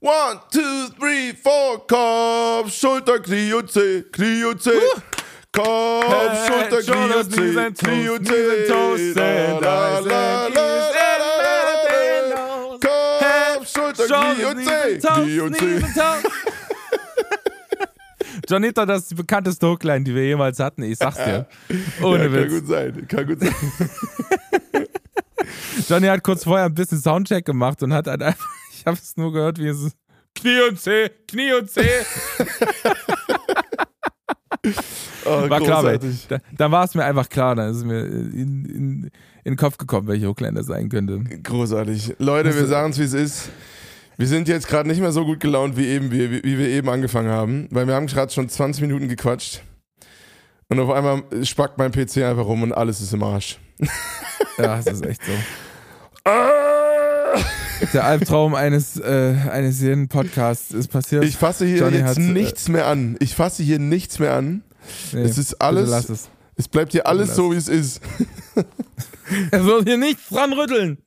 One, two, three, four. Kopf, Schulter, Knie und Zeh, Knie und Zeh. Kopf, Head, Schulter, Knie und Zeh, Knie und Zeh. Kopf, Schulter, Knie und Zeh, Knie und Zeh. Jonita, das ist die bekannteste Hookline, die wir jemals hatten. Ich sag's dir. Ohne ja, kann Witz. gut sein, kann gut sein. Johnny hat kurz vorher ein bisschen Soundcheck gemacht und hat halt einfach, ich habe es nur gehört, wie es Knie und Zeh, Knie und Zeh. Oh, War klar, großartig. da, da war es mir einfach klar, da ist es mir in, in, in den Kopf gekommen, welche das sein könnte. Großartig. Leute, wir sagen es, wie es ist. Wir sind jetzt gerade nicht mehr so gut gelaunt, wie, eben, wie, wie wir eben angefangen haben, weil wir haben gerade schon 20 Minuten gequatscht. Und auf einmal spackt mein PC einfach rum und alles ist im Arsch. Ja, das ist echt so. Ah! Der Albtraum eines, äh, eines jeden Podcasts ist passiert. Ich fasse hier Johnny jetzt äh, nichts mehr an. Ich fasse hier nichts mehr an. Nee, es ist alles- Lass es. Es bleibt hier alles Lass. so, wie es ist. Er wird hier nichts dran rütteln.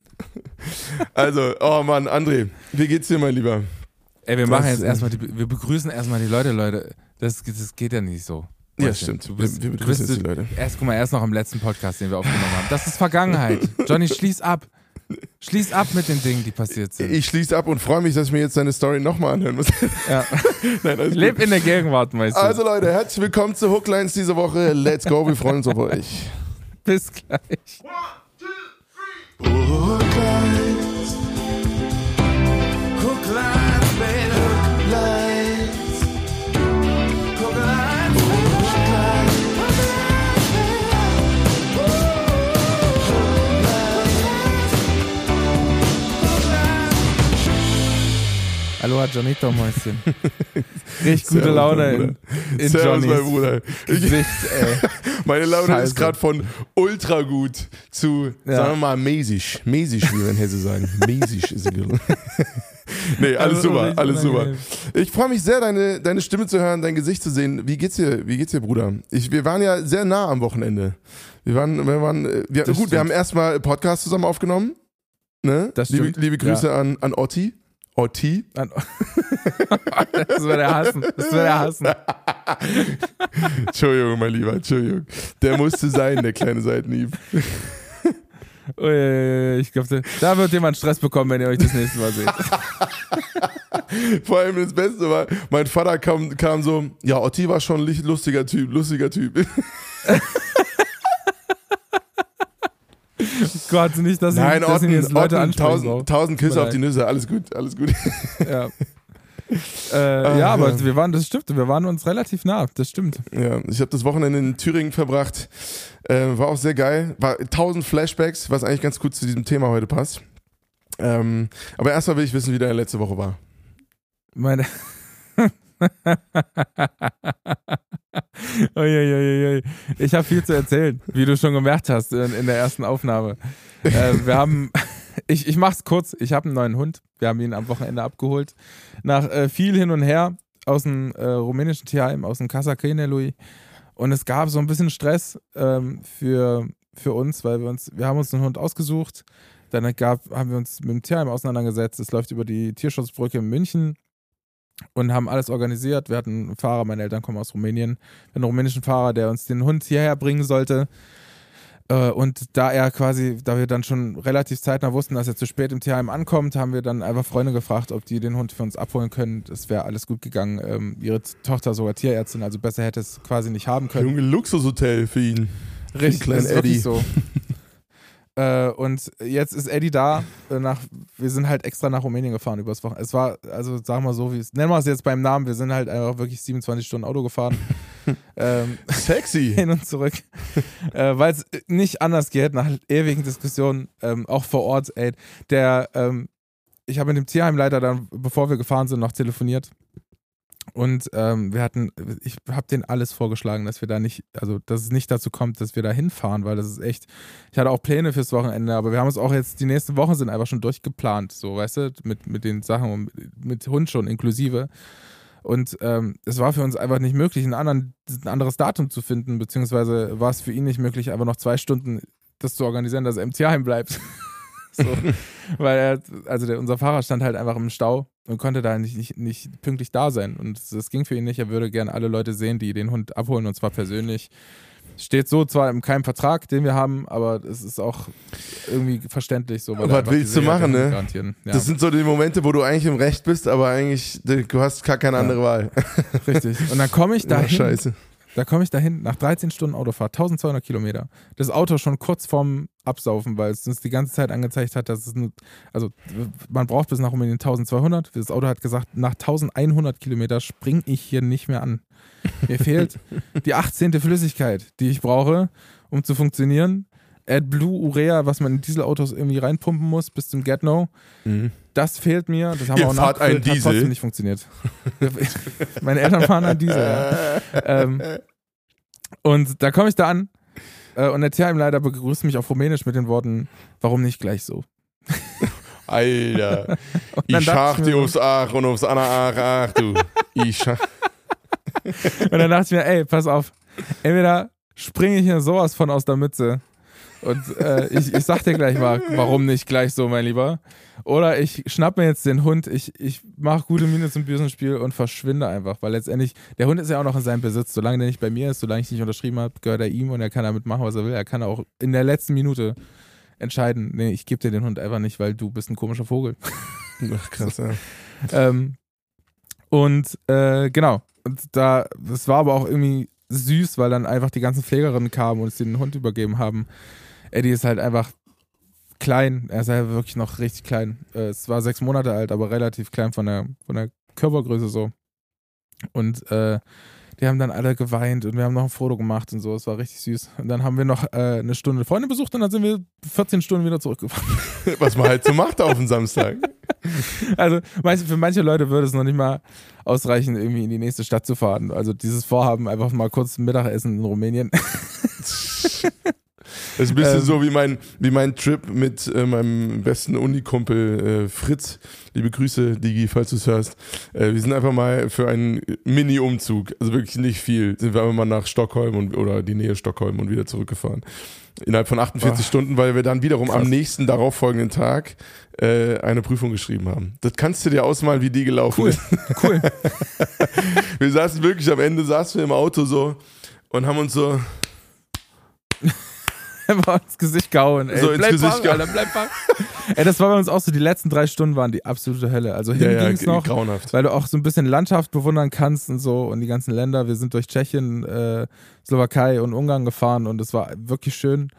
Also, oh Mann, André, wie geht's dir, mein Lieber? Ey, wir Das, machen jetzt erstmal, die, wir begrüßen erstmal die Leute, Leute. Das, das geht ja nicht so. Ja, du, stimmt. Du bist, Wir- wir du begrüßen jetzt die Leute. Erst, guck mal, erst noch im letzten Podcast, den wir aufgenommen haben. Das ist Vergangenheit. Johnny, schließ ab. Schließ ab mit den Dingen, die passiert sind. Ich schließe ab und freue mich, dass ich mir jetzt deine Story nochmal anhören muss. Ja. Nein, alles gut. Leb in der Gegenwart, du. Also Leute, herzlich willkommen zu Hooklines diese Woche. Let's go, wir freuen uns auf euch. Bis gleich. Hooklines, Hooklines, Aloha, Johnito, Mäuschen. Richtig gute Servus, Laune mein in, in Servus, mein Johnnys Bruder. Ich, Gesicht, ey. meine Laune Scheiße. ist gerade von ultra gut zu, Ja. sagen wir mal, mäßig. Mäßig, wie wir in Hesse sagen. Mäßig ist es. Nee, alles Also super, alles super. Ich freue mich sehr, deine, deine Stimme zu hören, dein Gesicht zu sehen. Wie geht's dir, wie geht's dir, Bruder? Ich, wir waren ja sehr nah am Wochenende. Wir waren, wir waren, äh, wir, gut, Das wir stimmt. haben erstmal Podcast zusammen aufgenommen. Ne? Liebe, stimmt, liebe Grüße an, an Otti. Otti. An- Das wird er hassen. Das wird er hassen. Entschuldigung, mein Lieber, Entschuldigung. Der musste sein, der kleine Seitenhieb. Ui, Ich glaube, da wird jemand Stress bekommen, wenn ihr euch das nächste Mal seht. Vor allem das Beste war, mein Vater kam, kam so, ja, Otti war schon ein lustiger Typ, lustiger Typ. Gott, nicht, dass, Nein, ihn, dass ihn Otten, jetzt Leute ansprechen. tausend, tausend Küsse auf die Nüsse, alles gut, alles gut. Ja. Äh, ja, aber wir waren, das stimmt, wir waren uns relativ nah, das stimmt. Ja, ich habe das Wochenende in Thüringen verbracht. Äh, war auch sehr geil. War tausend Flashbacks, was eigentlich ganz gut zu diesem Thema heute passt. Ähm, aber erstmal will ich wissen, wie deine letzte Woche war. Meine. Ich habe viel zu erzählen, wie du schon gemerkt hast in, in der ersten Aufnahme. Äh, wir haben, ich, ich mach's kurz, ich habe einen neuen Hund. Wir haben ihn am Wochenende abgeholt. Nach äh, viel hin und her aus dem äh, rumänischen Tierheim, aus dem Casa Kenelui. Und es gab so ein bisschen Stress ähm, für, für uns, weil wir uns, wir haben uns einen Hund ausgesucht. Dann gab, haben wir uns mit dem Tierheim auseinandergesetzt. Es läuft über die Tierschutzbrücke in München und haben alles organisiert. Wir hatten einen Fahrer, meine Eltern kommen aus Rumänien, einen rumänischen Fahrer, der uns den Hund hierher bringen sollte. Äh, Und da er quasi, da wir dann schon relativ zeitnah wussten, dass er zu spät im Tierheim ankommt, haben wir dann einfach Freunde gefragt, ob die den Hund für uns abholen können. Das wäre alles gut gegangen. Ähm, Ihre Tochter sogar Tierärztin, also besser hätte es quasi nicht haben können. Junge Luxushotel für ihn. Richtig, das ist wirklich so. äh, und jetzt ist Eddie da. Äh, nach, wir sind halt extra nach Rumänien gefahren übers Wochenende. Es war, also sagen wir so, wie es, nennen wir es jetzt beim Namen, wir sind halt einfach wirklich 27 Stunden Auto gefahren. ähm, Sexy. hin und zurück. äh, Weil es nicht anders geht, nach ewigen Diskussionen, ähm, auch vor Ort, ey. Der, ähm, ich habe mit dem Tierheimleiter dann, bevor wir gefahren sind, noch telefoniert. Und ähm, wir hatten, ich habe denen alles vorgeschlagen, dass wir da nicht, also dass es nicht dazu kommt, dass wir da hinfahren, weil das ist echt, ich hatte auch Pläne fürs Wochenende, aber wir haben es auch jetzt, die nächsten Wochen sind einfach schon durchgeplant, so, weißt du, mit, mit den Sachen, und mit Hund schon inklusive. Und ähm, es war für uns einfach nicht möglich, einen anderen, ein anderes Datum zu finden, beziehungsweise war es für ihn nicht möglich, einfach noch zwei Stunden das zu organisieren, dass er im Tierheim bleibt. So, weil er, also der, unser Fahrer stand halt einfach im Stau und konnte da nicht, nicht, nicht pünktlich da sein. Und das ging für ihn nicht. Er würde gerne alle Leute sehen, die den Hund abholen und zwar persönlich. Steht so zwar in keinem Vertrag, den wir haben, aber es ist auch irgendwie verständlich so. Was willst du machen, ne? Ja. Das sind so die Momente, wo du eigentlich im Recht bist, aber eigentlich, du hast gar keine andere ja. Wahl. Richtig. Und dann komme ich da. Scheiße. Da komme ich dahin nach 13 Stunden Autofahrt, 1200 Kilometer. Das Auto schon kurz vorm Absaufen, weil es uns die ganze Zeit angezeigt hat, dass es, nur, also man braucht bis nach um den 1200. Das Auto hat gesagt, nach 1100 Kilometer springe ich hier nicht mehr an. Mir fehlt die 18. Flüssigkeit, die ich brauche, um zu funktionieren. AdBlue Urea, was man in Dieselautos irgendwie reinpumpen muss bis zum Get No. Mhm. Das fehlt mir. Das haben Ihr wir auch fahrt einen Diesel. Hat trotzdem nicht funktioniert. Meine Eltern fahren einen Diesel. Ja. ähm, und da komme ich da an äh, und der Tierheimleiter begrüßt mich auf Rumänisch mit den Worten: Warum nicht gleich so? Alter, ich schach dir aufs Ach und aufs Anna Ach, ach du. Ich schach. und dann dachte ich mir, ey, pass auf, entweder springe ich hier sowas von aus der Mütze und äh, ich, ich sag dir gleich mal, warum nicht gleich so, mein Lieber. Oder ich schnapp mir jetzt den Hund, ich, ich mache gute Miene zum bösen Spiel und verschwinde einfach, weil letztendlich, der Hund ist ja auch noch in seinem Besitz. Solange der nicht bei mir ist, solange ich nicht unterschrieben habe, gehört er ihm und er kann damit machen, was er will. Er kann auch in der letzten Minute entscheiden, nee, ich gebe dir den Hund einfach nicht, weil du bist ein komischer Vogel. Ach, krass, ja. ähm, und äh, genau, und da, das war aber auch irgendwie süß, weil dann einfach die ganzen Pflegerinnen kamen und uns den Hund übergeben haben. Eddie ist halt einfach klein. Er ist halt wirklich noch richtig klein. Äh, es war sechs Monate alt, aber relativ klein von der, von der Körpergröße so. Und äh, die haben dann alle geweint und wir haben noch ein Foto gemacht und so. Es war richtig süß. Und dann haben wir noch äh, eine Stunde Freunde besucht und dann sind wir 14 Stunden wieder zurückgefahren. Was man halt so macht auf dem Samstag. Also für manche Leute würde es noch nicht mal ausreichen, irgendwie in die nächste Stadt zu fahren. Also dieses Vorhaben, einfach mal kurz Mittagessen in Rumänien. Das ist ein bisschen ähm, so wie mein, wie mein Trip mit äh, meinem besten Unikumpel äh, Fritz. Liebe Grüße, Digi, falls du es hörst. Äh, wir sind einfach mal für einen Mini-Umzug, also wirklich nicht viel, sind wir einfach mal nach Stockholm und, oder die Nähe Stockholm und wieder zurückgefahren. Innerhalb von 48 Boah. Stunden, weil wir dann wiederum Krass. am nächsten darauffolgenden Tag äh, eine Prüfung geschrieben haben. Das kannst du dir ausmalen, wie die gelaufen cool. ist. Cool. wir saßen wirklich am Ende, saßen wir im Auto so und haben uns so einfach ins Gesicht gehauen. Ey. So ins bleib Gesicht wach, Alter, bleib wach. ey, das war bei uns auch so, die letzten drei Stunden waren die absolute Hölle. Also hin ja, ging's ja, noch, grauenhaft. weil du auch so ein bisschen Landschaft bewundern kannst und so und die ganzen Länder. Wir sind durch Tschechien, äh, Slowakei und Ungarn gefahren und es war wirklich schön.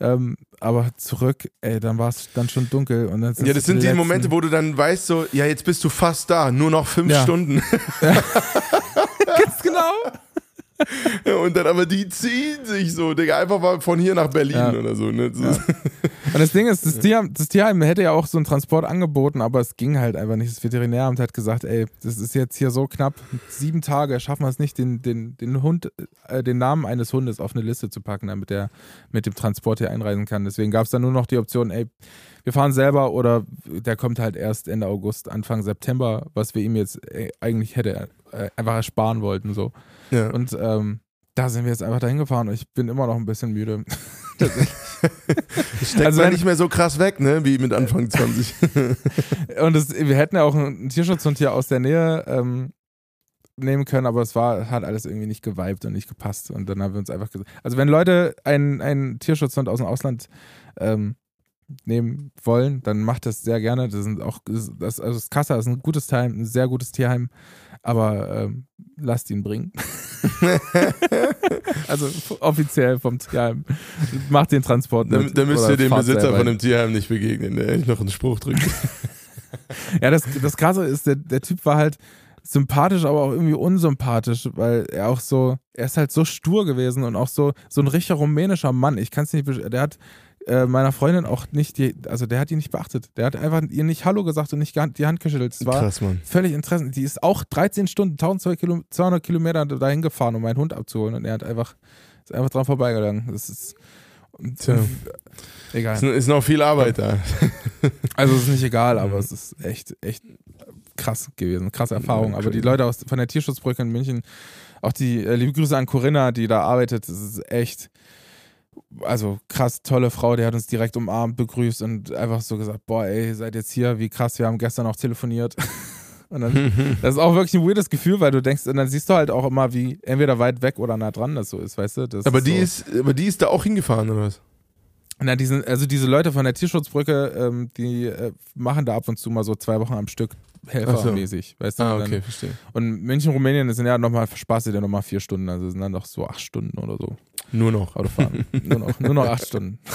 Ähm, aber zurück, ey, dann war es dann schon dunkel. Und dann ja, das sind die, die Momente, wo du dann weißt, so, ja, jetzt bist du fast da, nur noch fünf ja. Stunden. Ja. Ganz genau. und dann aber die ziehen sich so, Digga, einfach mal von hier nach Berlin ja. oder so. Ne? Ja. Und das Ding ist, das, Tierheim, das Tierheim hätte ja auch so einen Transport angeboten, aber es ging halt einfach nicht. Das Veterinäramt hat gesagt, ey, das ist jetzt hier so knapp, sieben Tage schaffen wir es nicht, den, den, den Hund, äh, den Namen eines Hundes auf eine Liste zu packen, damit er mit dem Transport hier einreisen kann. Deswegen gab es dann nur noch die Option, ey, wir fahren selber oder der kommt halt erst Ende August, Anfang September, was wir ihm jetzt äh, eigentlich hätte äh, einfach ersparen wollten. So. Ja. Und ähm, da sind wir jetzt einfach dahin gefahren ich bin immer noch ein bisschen müde. Steckt also man nicht mehr so krass weg, ne, wie mit Anfang 20. und das, wir hätten ja auch einen Tierschutzhund hier aus der Nähe ähm, nehmen können, aber es war, hat alles irgendwie nicht geweibt und nicht gepasst. Und dann haben wir uns einfach gesagt, also wenn Leute einen, einen Tierschutzhund aus dem Ausland ähm, nehmen wollen, dann macht das sehr gerne. Das sind auch, das, also das Kassa ist ein gutes Teil, ein sehr gutes Tierheim, aber ähm, lasst ihn bringen. also offiziell vom Tierheim. Macht den Transport nicht. Da, da müsst ihr dem Besitzer von dem Tierheim nicht begegnen, der echt noch einen Spruch drückt. ja, das, das Krasse ist, der, der Typ war halt sympathisch, aber auch irgendwie unsympathisch, weil er auch so, er ist halt so stur gewesen und auch so, so ein richtiger rumänischer Mann. Ich kann es nicht, der hat äh, meiner Freundin auch nicht, die, also der hat die nicht beachtet. Der hat einfach ihr nicht Hallo gesagt und nicht die Hand geschüttelt. Das war Krass, Mann. völlig interessant. Die ist auch 13 Stunden, 1200 Kilometer dahin gefahren, um meinen Hund abzuholen und er hat einfach, ist einfach dran vorbeigegangen. Das ist, Tja. Egal. Ist, ist noch viel Arbeit da. Also es ist nicht egal, aber es ist echt, echt krass gewesen, krasse Erfahrung. Aber die Leute aus, von der Tierschutzbrücke in München, auch die äh, liebe Grüße an Corinna, die da arbeitet, das ist echt, also krass tolle Frau, die hat uns direkt umarmt, begrüßt und einfach so gesagt, boah, ey, seid jetzt hier, wie krass, wir haben gestern auch telefoniert. Und dann, das ist auch wirklich ein weirdes Gefühl, weil du denkst, und dann siehst du halt auch immer, wie entweder weit weg oder nah dran das so ist, weißt du? Das aber, ist die so. ist, aber die ist da auch hingefahren, oder was? Na, diesen, also diese Leute von der Tierschutzbrücke, ähm, die äh, machen da ab und zu mal so zwei Wochen am Stück helfermäßig, weißt du? Ah, okay, Dann, verstehe. und München, Rumänien sind ja nochmal, Spaß ja nochmal vier Stunden, also sind dann doch so acht Stunden oder so. Nur noch. Autofahren. nur, noch, nur noch acht Stunden.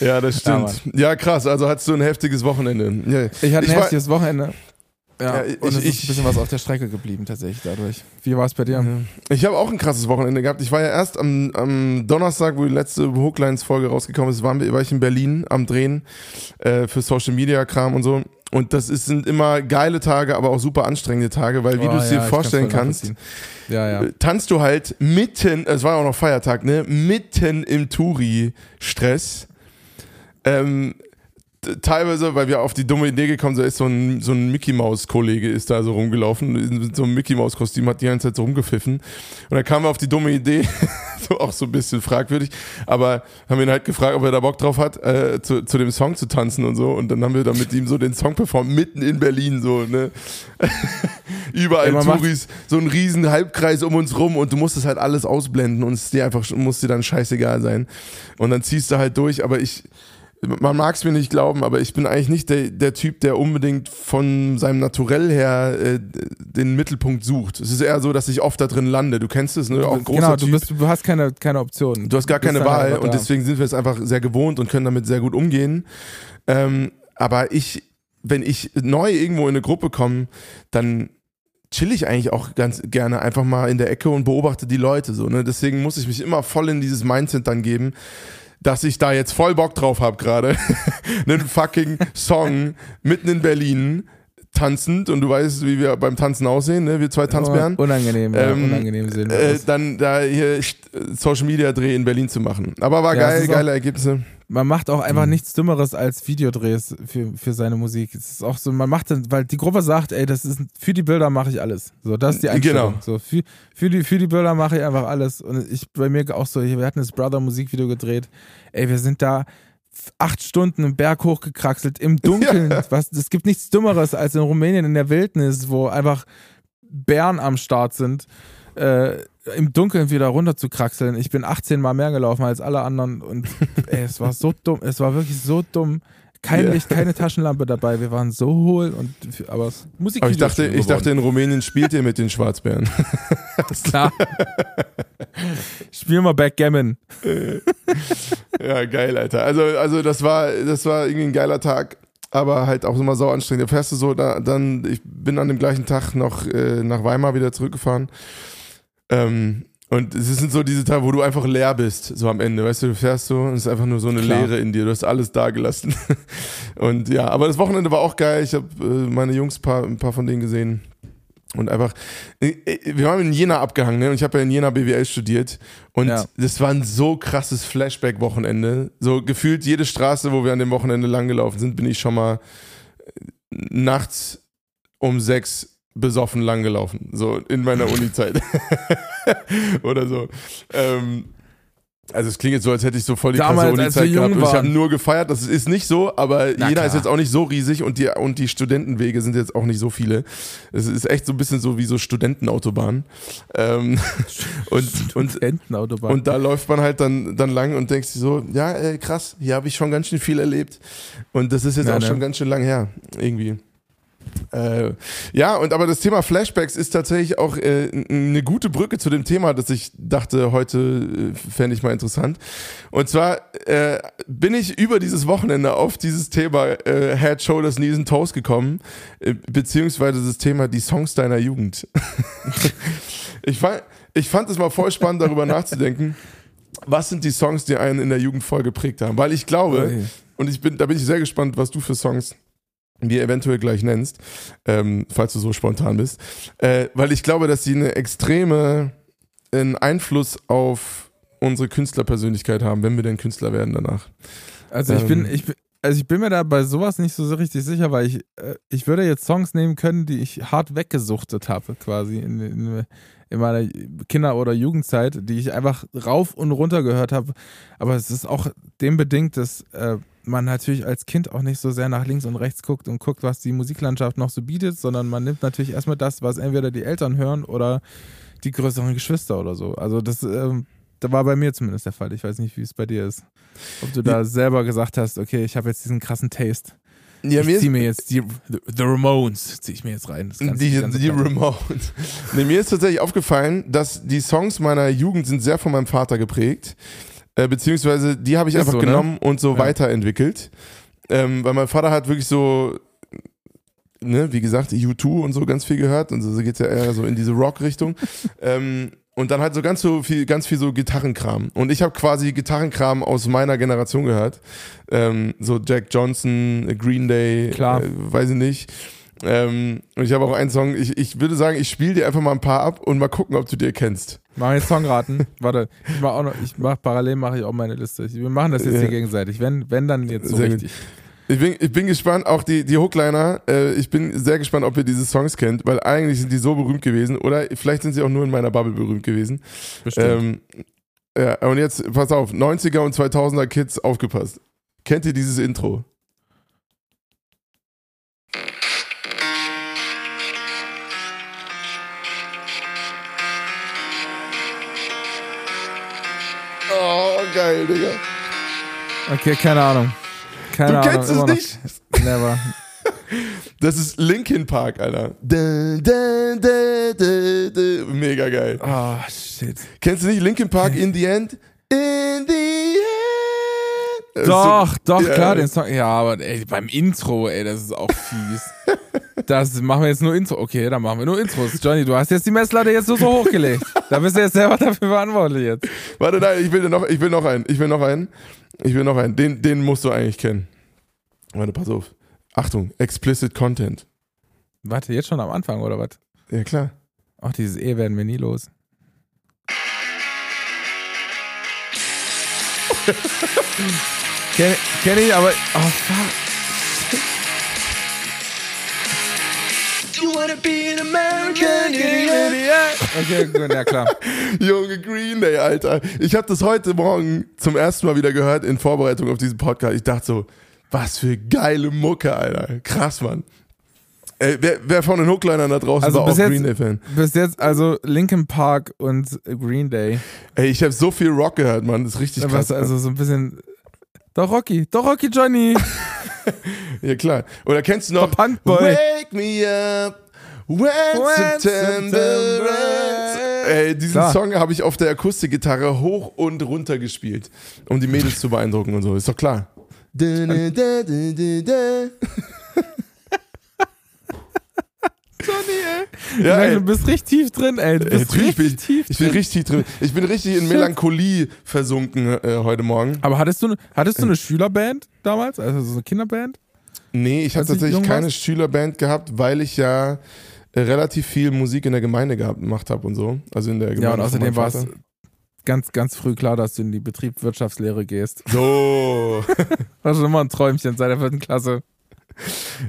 Ja, das Ja, stimmt. Ja, krass. Also hattest du ein heftiges Wochenende. Ja. Ich hatte Ich ein war- heftiges Wochenende. Ja, Ja, ich- und es ist ich- ein bisschen was auf der Strecke geblieben tatsächlich dadurch. Wie war es bei dir? Ich habe auch ein krasses Wochenende gehabt. Ich war ja erst am, am Donnerstag, wo die letzte Hooklines-Folge rausgekommen ist, wir, war ich in Berlin am Drehen äh, für Social Media Kram und so. Und das ist, sind immer geile Tage, aber auch super anstrengende Tage, weil wie Oh, du es ja, dir vorstellen kann's kannst. Ja, ja. äh, tanzt du halt mitten, es war auch noch Feiertag, ne, mitten im Touri-Stress. Ähm, teilweise, weil wir auf die dumme Idee gekommen sind, ist so ein, so ein Mickey-Maus-Kollege ist da so rumgelaufen, in so einem Mickey-Maus-Kostüm, hat die ganze Zeit so rumgepfiffen. Und dann kamen wir auf die dumme Idee, so auch so ein bisschen fragwürdig, aber haben ihn halt gefragt, ob er da Bock drauf hat, äh, zu, zu dem Song zu tanzen und so. Und dann haben wir da mit ihm so den Song performt, mitten in Berlin, so, ne. Überall Ja, Touris, so ein riesen Halbkreis um uns rum und du musst es halt alles ausblenden und es dir einfach, muss dir dann scheißegal sein. Und dann ziehst du halt durch, aber ich, man mag es mir nicht glauben, aber ich bin eigentlich nicht der, der Typ, der unbedingt von seinem Naturell her äh, den Mittelpunkt sucht. Es ist eher so, dass ich oft da drin lande. Du kennst es, ne? Auch großer genau, du, bist, du hast keine, keine Option. Du hast gar bist keine Wahl und deswegen sind wir es einfach sehr gewohnt und können damit sehr gut umgehen. Ähm, aber ich, wenn ich neu irgendwo in eine Gruppe komme, dann chill ich eigentlich auch ganz gerne einfach mal in der Ecke und beobachte die Leute so. Ne? Deswegen muss ich mich immer voll in dieses Mindset dann geben, dass ich da jetzt voll Bock drauf habe gerade. Einen fucking Song mitten in Berlin tanzend und du weißt, wie wir beim Tanzen aussehen, ne? wir zwei Tanzbären. Unangenehm, ja, Ähm, unangenehm sehen Äh, dann da hier Social Media Dreh in Berlin zu machen. Aber war Ja, geil, geile Ergebnisse. Man macht auch Mhm. einfach nichts Dümmeres als Videodrehs für, für seine Musik. Es ist auch so, man macht dann, weil die Gruppe sagt, ey, das ist für die Bilder mache ich alles. So, das ist die Einstellung. Genau. So, für, für, die, für die Bilder mache ich einfach alles. Und ich bei mir auch so, wir hatten das Brother Musikvideo gedreht. Ey, wir sind da acht Stunden einen Berg hochgekraxelt im Dunkeln. Was, es gibt nichts Dümmeres als in Rumänien in der Wildnis, wo einfach Bären am Start sind. Äh, im Dunkeln wieder runter zu kraxeln. Ich bin 18 Mal mehr gelaufen als alle anderen und ey, es war so dumm. Es war wirklich so dumm. Kein Ja. Licht, keine Taschenlampe dabei. Wir waren so hohl und aber es- Musik. Aber ich dachte, ich dachte, in Rumänien spielt ihr mit den Schwarzbären. klar. Spiel mal Backgammon. ja, geil, Alter. Also, also das war, das war irgendwie ein geiler Tag, aber halt auch immer sau anstrengend. Da fährst du so, da, dann, ich bin an dem gleichen Tag noch äh, nach Weimar wieder zurückgefahren. Ähm, und es sind so diese Tage, wo du einfach leer bist, so am Ende, weißt du, du fährst so und es ist einfach nur so eine Klar. Leere in dir, du hast alles da gelassen. Und ja, aber das Wochenende war auch geil, ich habe äh, meine Jungs, paar, ein paar von denen gesehen und einfach, äh, äh, wir haben in Jena abgehangen, ne? und ich habe ja in Jena BWL studiert und Ja. das war ein so krasses Flashback-Wochenende, so gefühlt jede Straße, wo wir an dem Wochenende langgelaufen sind, bin ich schon mal äh, nachts um sechs besoffen langgelaufen, so in meiner Uni-Zeit. Oder so. Ähm, also es klingt jetzt so, als hätte ich so voll die Damals, krasse Uni-Zeit gehabt und ich habe nur gefeiert. Das ist nicht so, aber Na ist klar. jetzt auch nicht so riesig und die, und die Studentenwege sind jetzt auch nicht so viele. Es ist echt so ein bisschen so wie so Studentenautobahn. Ähm, und, und, Entenautobahn. und da läuft man halt dann, dann lang und denkt sich so, ja, äh, krass, hier habe ich schon ganz schön viel erlebt. Und das ist jetzt Ja, auch ne? schon ganz schön lang her, irgendwie. Äh, ja, und aber das Thema Flashbacks ist tatsächlich auch äh, eine gute Brücke zu dem Thema, das ich dachte, heute äh, fände ich mal interessant. Und zwar äh, bin ich über dieses Wochenende auf dieses Thema äh, Head, Shoulders, Knees and Toes gekommen, äh, beziehungsweise das Thema die Songs deiner Jugend. ich, fand, ich fand es mal voll spannend, darüber nachzudenken, was sind die Songs, die einen in der Jugend voll geprägt haben. Weil ich glaube, Ui. und ich bin, da bin ich sehr gespannt, was du für Songs mir eventuell gleich nennst, ähm, falls du so spontan bist. Äh, weil ich glaube, dass sie eine extreme einen Einfluss auf unsere Künstlerpersönlichkeit haben, wenn wir denn Künstler werden danach. Also ich bin, Ähm. ich bin, also ich bin mir da bei sowas nicht so richtig sicher, weil ich, äh, ich würde jetzt Songs nehmen können, die ich hart weggesuchtet habe, quasi in, in, in meiner Kinder- oder Jugendzeit, die ich einfach rauf und runter gehört habe. Aber es ist auch dem bedingt, dass äh, man natürlich als Kind auch nicht so sehr nach links und rechts guckt und guckt, was die Musiklandschaft noch so bietet, sondern man nimmt natürlich erstmal das, was entweder die Eltern hören oder die größeren Geschwister oder so. Also das, ähm, war bei mir zumindest der Fall. Ich weiß nicht, wie es bei dir ist. Ob du da ja. selber gesagt hast, okay, ich habe jetzt diesen krassen Taste. Ja, ich zieh mir jetzt die The Ramones, zieh ich mir jetzt rein. die, die Ramones. Nee, mir ist tatsächlich aufgefallen, dass die Songs meiner Jugend sind sehr von meinem Vater geprägt. Äh, beziehungsweise die habe ich ist einfach so, ne? genommen und so ja. weiterentwickelt. Ähm, weil mein Vater hat wirklich so, ne, wie gesagt, U2 und so ganz viel gehört. Und so, so geht es ja eher so in diese Rock-Richtung. ähm, und dann halt so ganz so viel, ganz viel so Gitarrenkram. Und ich habe quasi Gitarrenkram aus meiner Generation gehört. Ähm, so Jack Johnson, Green Day, Klar. Äh, weiß ich nicht. Ähm, und ich habe auch einen Song, ich, ich würde sagen, ich spiele dir einfach mal ein paar ab und mal gucken, ob du dir kennst. Mach jetzt Songraten. Warte, ich mach auch noch, ich mach parallel mache ich auch meine Liste. Wir machen das jetzt ja. hier gegenseitig. Wenn, wenn dann jetzt so Sehr richtig. Gut. Ich bin, ich bin gespannt, auch die, die Hookliner, äh, ich bin sehr gespannt, ob ihr diese Songs kennt, weil eigentlich sind die so berühmt gewesen oder vielleicht sind sie auch nur in meiner Bubble berühmt gewesen. Bestimmt. Ähm, ja, und jetzt, pass auf, 90er und 2000er Kids, aufgepasst. Kennt ihr dieses Intro? Geil, Digga. Okay, keine Ahnung. Keine du Ahnung. kennst es nicht? Never. Das ist Linkin Park, Alter. Mega geil. Oh, shit. Kennst du nicht Linkin Park in the end? In the end. Doch, so, doch, ja. klar, den Song. Ja, aber ey, beim Intro, ey, das ist auch fies. das machen wir jetzt nur Intro. Okay, dann machen wir nur Intros. Johnny, du hast jetzt die Messlatte jetzt so, so hochgelegt. da bist du jetzt selber dafür verantwortlich jetzt. Warte, nein, ich will noch, ich will noch einen. Ich will noch einen. Ich will noch einen. Den, den musst du eigentlich kennen. Warte, pass auf. Achtung, explicit Content. Warte, jetzt schon am Anfang, oder was? Ja, klar. Ach, dieses E werden wir nie los. kenn, kenn ich, aber. Oh, fuck. You wanna be an American idiot? Okay, gut, ja klar. Junge Green Day, Alter. Ich habe das heute Morgen zum ersten Mal wieder gehört in Vorbereitung auf diesen Podcast. Ich dachte so, was für geile Mucke, Alter. Krass, Mann. Ey, wer, wer von den Hooklinern da draußen also war auch jetzt, Green Day-Fan? Bis jetzt also Linkin Park und Green Day. Ey, ich habe so viel Rock gehört, Mann. Das ist richtig krass. Also so ein bisschen. Doch Rocky, doch Rocky Johnny. ja, klar. Oder kennst du noch Punkboy. Wake me up when, when September, September Ey, diesen klar. Song habe ich auf der Akustikgitarre hoch und runter gespielt, um die Mädels zu beeindrucken und so. Ist doch klar. Johnny, ey. Ja, ey. Du bist richtig tief drin, ey. Du bist ey, richtig bin, tief ich, drin. bin richtig drin. Ich bin richtig in Melancholie versunken äh, heute Morgen. Aber hattest du, hattest du eine Schülerband damals? Also so eine Kinderband? Nee, ich habe tatsächlich keine warst? Schülerband gehabt, weil ich ja äh, relativ viel Musik in der Gemeinde gehabt, gemacht habe und so. Also in der Gemeinde. Ja, und außerdem war es ganz, ganz früh klar, dass du in die Betriebswirtschaftslehre gehst. So. war schon immer ein Träumchen seit der vierten Klasse.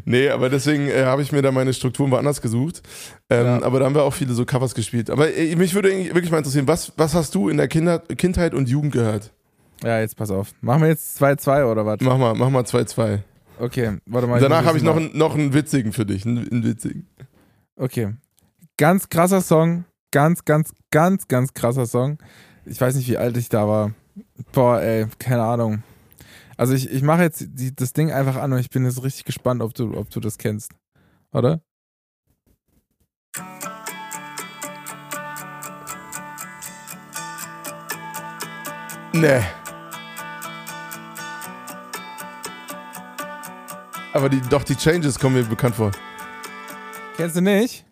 Nee, aber deswegen äh, habe ich mir da meine Strukturen woanders gesucht. Ähm, ja. Aber da haben wir auch viele so Covers gespielt. Aber äh, mich würde wirklich mal interessieren, was, was hast du in der Kinder Kindheit und Jugend gehört? Ja, jetzt pass auf. Machen wir jetzt 2-2 oder was? Mach mal, mach mal 2-2. Okay, warte mal. Danach habe ich noch, einen, noch einen witzigen für dich. Einen, einen witzigen. Okay. Ganz krasser Song. Ganz, ganz, ganz, ganz krasser Song. Ich weiß nicht, wie alt ich da war. Boah, ey, keine Ahnung. Also ich, ich mache jetzt die, das Ding einfach an und ich bin jetzt richtig gespannt, ob du, ob du das kennst. Oder? Nee. Aber die, doch, die Changes kommen mir bekannt vor. Kennst du nicht?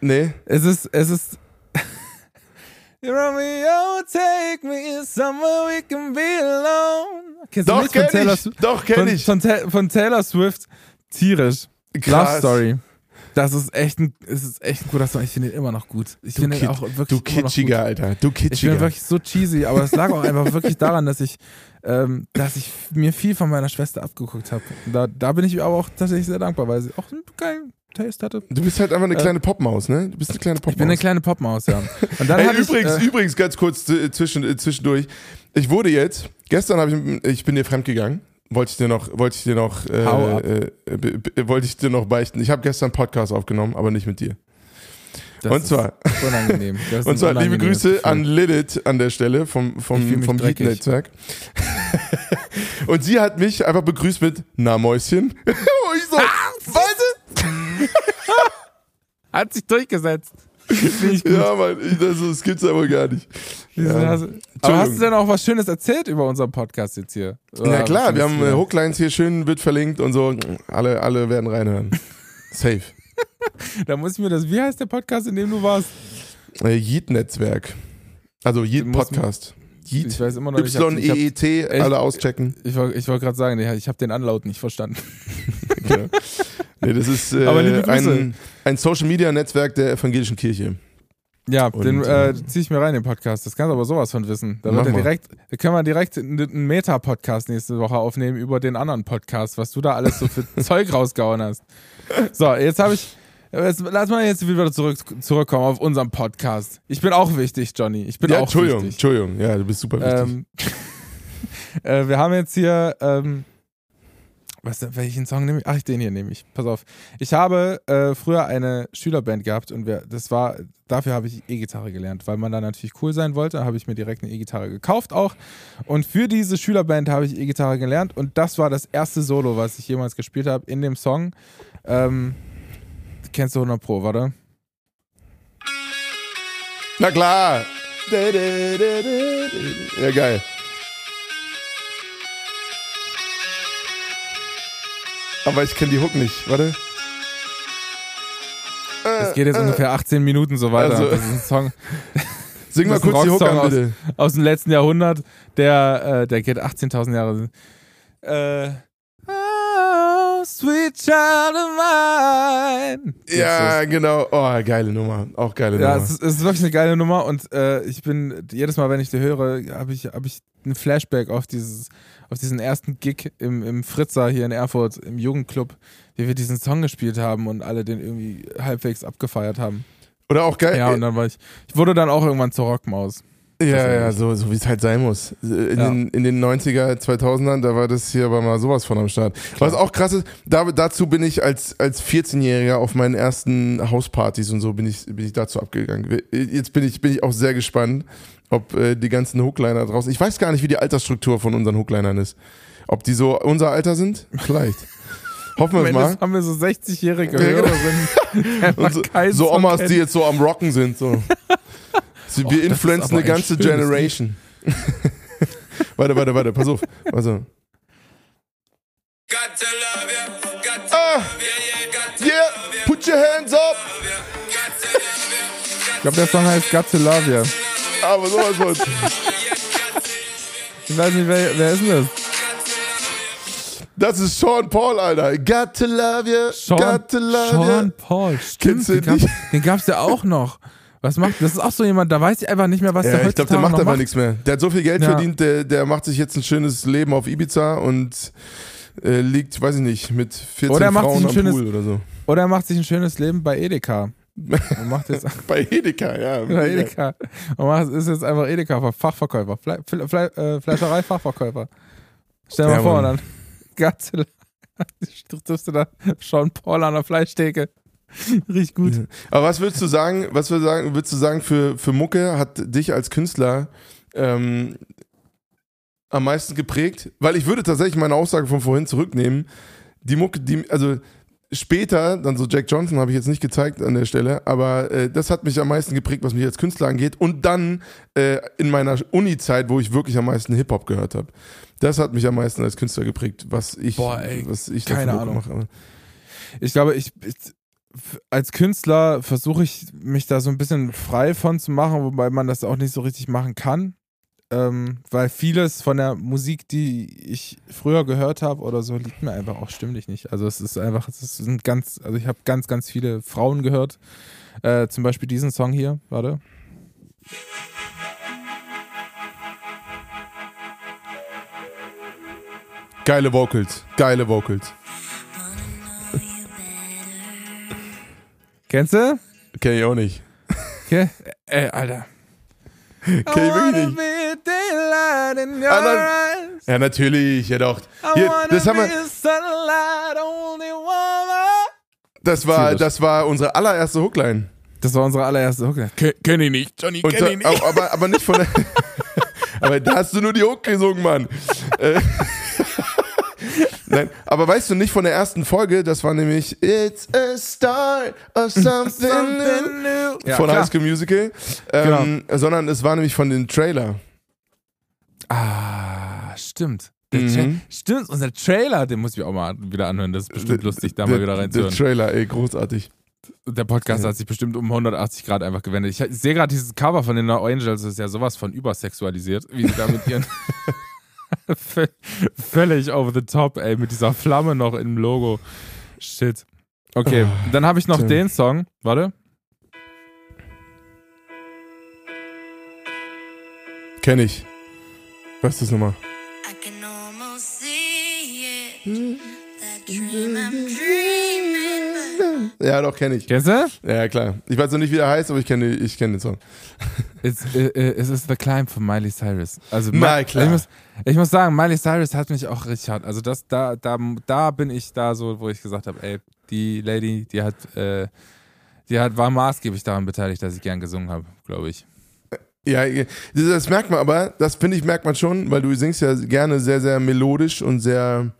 Nee. Es ist, es ist. Romeo, take me somewhere we can be alone. Kennst doch, kenn Taylor ich. Doch, kenn von, ich. Von, von, Taylor Swift. Tierisch. Krass. Love Story. Das ist echt ein, es ist echt ein guter Song. Ich finde ihn immer noch gut. Ich Du, finde ihn auch wirklich du. Kitschiger, Alter. Du Ich bin Kitschiger. wirklich so cheesy, aber es lag auch einfach wirklich daran, dass ich, ähm, dass ich mir viel von meiner Schwester abgeguckt habe. Da, da bin ich aber auch tatsächlich sehr dankbar, weil sie auch einen geilen Taste hatte. Du bist halt einfach eine Äh, kleine Popmaus, ne? Du bist eine kleine Popmaus. Ich bin eine kleine Popmaus, ja. Und dann Ey, übrigens, ich, äh, übrigens, ganz kurz äh, zwischen, äh, zwischendurch. Ich wurde jetzt, gestern habe ich, ich bin dir fremdgegangen. Wollte ich dir noch, wollte ich dir noch, äh, äh, wollte ich dir noch beichten. Ich habe gestern einen Podcast aufgenommen, aber nicht mit dir. das und zwar, und zwar liebe Grüße Gefühl. an Lilith an der Stelle vom, vom, vom dreckig. Heat-Netzwerk. und sie hat mich einfach begrüßt mit Na Mäuschen. Hat sich durchgesetzt. Ich. Ja, Mann, ich, das, das gibt's aber gar nicht. Ja. du- Aber hast du denn auch was Schönes erzählt über unseren Podcast jetzt hier? Oder Na klar, wir haben äh, Hooklines hier schön, wird verlinkt und so. Alle, alle werden reinhören. Safe. Da muss ich mir das, wie heißt der Podcast, in dem du warst? Äh, Yeet-Netzwerk. Also Du Yeet. Ich weiß immer noch ich ich Y-E-E-T, echt- alle auschecken. Ich wollte ich wollt gerade sagen, nee, ich habe den Anlaut nicht verstanden. Genau. Nee, das ist äh, ein, ein Social-Media-Netzwerk der evangelischen Kirche. Ja, Und, den äh, äh, ziehe ich mir rein, den Podcast. Das kannst du aber sowas von wissen. Da, direkt, da können wir direkt einen einen Meta-Podcast nächste Woche aufnehmen über den anderen Podcast, was du da alles so für Zeug rausgehauen hast. So, jetzt habe ich. Jetzt, lass mal jetzt wieder zurück, zurückkommen auf unseren Podcast. Ich bin auch wichtig, Johnny. Ich bin ja, auch Entschuldigung, wichtig. Entschuldigung. Ja, du bist super wichtig. Ähm, äh, wir haben jetzt hier, ähm, was, welchen Song nehme ich? Ach, den hier nehme ich. Pass auf. Ich habe äh, früher eine Schülerband gehabt und wir, das war, dafür habe ich E-Gitarre gelernt, weil man da natürlich cool sein wollte. habe ich mir direkt eine E-Gitarre gekauft auch. Und für diese Schülerband habe ich E-Gitarre gelernt und das war das erste Solo, was ich jemals gespielt habe in dem Song. Ähm, kennst du 100 Pro, warte? Na klar. Ja, geil. Aber ich kenne die Hook nicht. Warte. Das geht jetzt ungefähr 18 Minuten so weiter. Also- das ist ein Song. Sing mal kurz die Hook an, bitte. aus dem letzten Jahrhundert, der, äh, der geht 18.000 Jahre. Äh, oh, sweet child of mine. Ja, genau. Oh, geile Nummer. Auch geile Ja, Nummer. es ist, es ist wirklich eine geile Nummer und äh, ich bin jedes Mal, wenn ich die höre, habe ich, hab ich einen Flashback auf dieses, auf diesen ersten Gig im, im Fritzer hier in Erfurt im Jugendclub, wie wir diesen Song gespielt haben und alle den irgendwie halbwegs abgefeiert haben. Oder auch geil. Ja, und dann war ich, ich wurde dann auch irgendwann zur Rockmaus. Ja, ja, so, so wie es halt sein muss. In, Ja. den, in den 90er, 2000ern, da war das hier aber mal sowas von am Start. Was auch krass ist, da, dazu bin ich als, als 14-Jähriger auf meinen ersten Hauspartys und so bin ich, bin ich dazu abgegangen. Jetzt bin ich, bin ich auch sehr gespannt, ob äh, die ganzen Hookliner draußen, ich weiß gar nicht, wie die Altersstruktur von unseren Hooklinern ist. Ob die so unser Alter sind? Vielleicht. Hoffen wir mal. haben wir so 60-jährige Ja, genau. So, so Omas, die jetzt so am Rocken sind. So. Sie- Och, Wir influenzen eine ein ganze Generation. warte, warte, warte, pass auf. Also. Ah, yeah, put your hands up. Ich glaube, der Song heißt You. Aber sowas von. Ich weiß nicht, wer, wer ist denn das? Das ist Sean Paul, Alter. Got to love you, Sean, got to love Sean you. Paul, stimmt. Kennst du Den, gab, den gab's ja auch noch. Was macht, das ist auch so jemand, da weiß ich einfach nicht mehr, was der Ja, ich heutzutage glaube, der macht macht. nichts mehr. Der hat so viel Geld Ja. verdient, der, der macht sich jetzt ein schönes Leben auf Ibiza und äh, liegt, weiß ich nicht, mit 14 Oder er Frauen am schönes- Pool oder so. Oder er macht sich ein schönes Leben bei Edeka. Und macht jetzt Bei Edeka, ja. bei Edeka. Und macht, ist jetzt einfach Edeka Fachverkäufer. Fle Fle Fle äh, Fleischerei-Fachverkäufer. Stell dir Ja, mal vor, Mann. dann ganz triffst du da Sean Paul an der Fleischtheke. Riecht gut. Aber was würdest du sagen, was würdest du sagen, würdest du sagen für, für Mucke hat dich als Künstler ähm, am meisten geprägt? Weil ich würde tatsächlich meine Aussage von vorhin zurücknehmen. Die Mucke, die, also später, dann so Jack Johnson habe ich jetzt nicht gezeigt an der Stelle, aber äh, das hat mich am meisten geprägt, was mich als Künstler angeht. Und dann äh, in meiner Uni-Zeit, wo ich wirklich am meisten Hip-Hop gehört habe. Das hat mich am meisten als Künstler geprägt, was ich, Boah, ey, was ich keine Ahnung. mache. Ich glaube, ich, ich als Künstler versuche ich mich da so ein bisschen frei von zu machen, wobei man das auch nicht so richtig machen kann. Ähm, weil vieles von der Musik, die ich früher gehört habe oder so, liegt mir einfach auch stimmlich nicht. Also es ist einfach, es sind ganz, also ich habe ganz, ganz viele Frauen gehört. Äh, zum Beispiel diesen Song hier, warte. Geile Vocals, geile Vocals. Kennst du? Kenn ich auch nicht. Okay. Ey, Alter. Kenn ich wirklich nicht. Ah, nein. Ja, natürlich, ja doch. Hier, das haben wir, das war, das war unsere allererste Hookline. Das war unsere allererste Hook. Ken, kenn ich nicht, Johnny, kenn ich nicht. aber, aber, aber nicht von der. aber da hast du nur die Hook gesungen, Mann. Nein, aber weißt du nicht von der ersten Folge, das war nämlich It's a start of something, new Ja, von klar. High School Musical, ähm, sondern es war nämlich von dem Trailer. Ah, stimmt. Der Mhm. Stimmt, unser Trailer, den muss ich auch mal wieder anhören. Das ist bestimmt lustig, da mal Der- wieder Der reinzuhören. Trailer, ey, großartig. Der Podcast hat sich bestimmt um 180 Grad einfach gewendet. Ich sehe gerade dieses Cover von den No Angels, das ist ja sowas von übersexualisiert, wie sie da mit ihren. Völ- Völlig over the top, ey, mit dieser Flamme noch im Logo. Shit. Okay, Ah, dann habe ich noch Tim. den Song. Warte. Kenn ich. Was ist das nochmal? I can almost see it. That dream I'm Ja, doch, kenn ich. Kennst du? Ja, klar. Ich weiß noch nicht, wie der heißt, aber ich kenne ich kenn den Song. Äh, äh, es ist The Climb von Miley Cyrus. Also, Na klar. Ich muss, ich muss sagen, Miley Cyrus hat mich auch richtig hart. Also, das, da, da, da bin ich da so, wo ich gesagt habe, ey, die Lady, die hat, äh, die hat, war maßgeblich daran beteiligt, dass ich gern gesungen habe, glaube ich. Ja, das merkt man aber, das finde ich, merkt man schon, weil du singst ja gerne sehr, sehr melodisch und sehr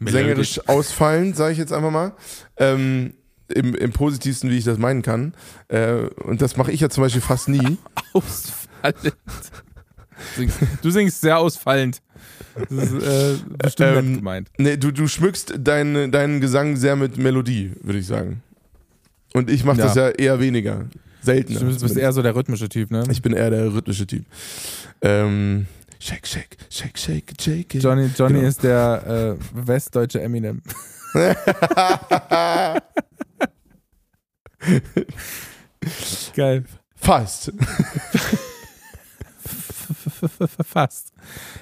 sängerisch ausfallend, sage ich jetzt einfach mal. Ähm, im, Im positivsten, wie ich das meinen kann. Äh, und das mache ich ja zum Beispiel fast nie. Ausfallend. Singst- Du singst sehr ausfallend. Das ist äh, bestimmt Ähm, gemeint. Nee, du, du schmückst deinen deinen Gesang sehr mit Melodie, würde ich sagen. Und ich mache Ja. das ja eher weniger. Seltener. Du bist zumindest. eher so der rhythmische Typ, ne? ich bin eher der rhythmische Typ. Ähm, shake, shake, shake, shake, shake. it. Johnny, Johnny Genau. ist der äh, westdeutsche Eminem. Geil. Fast. Fast.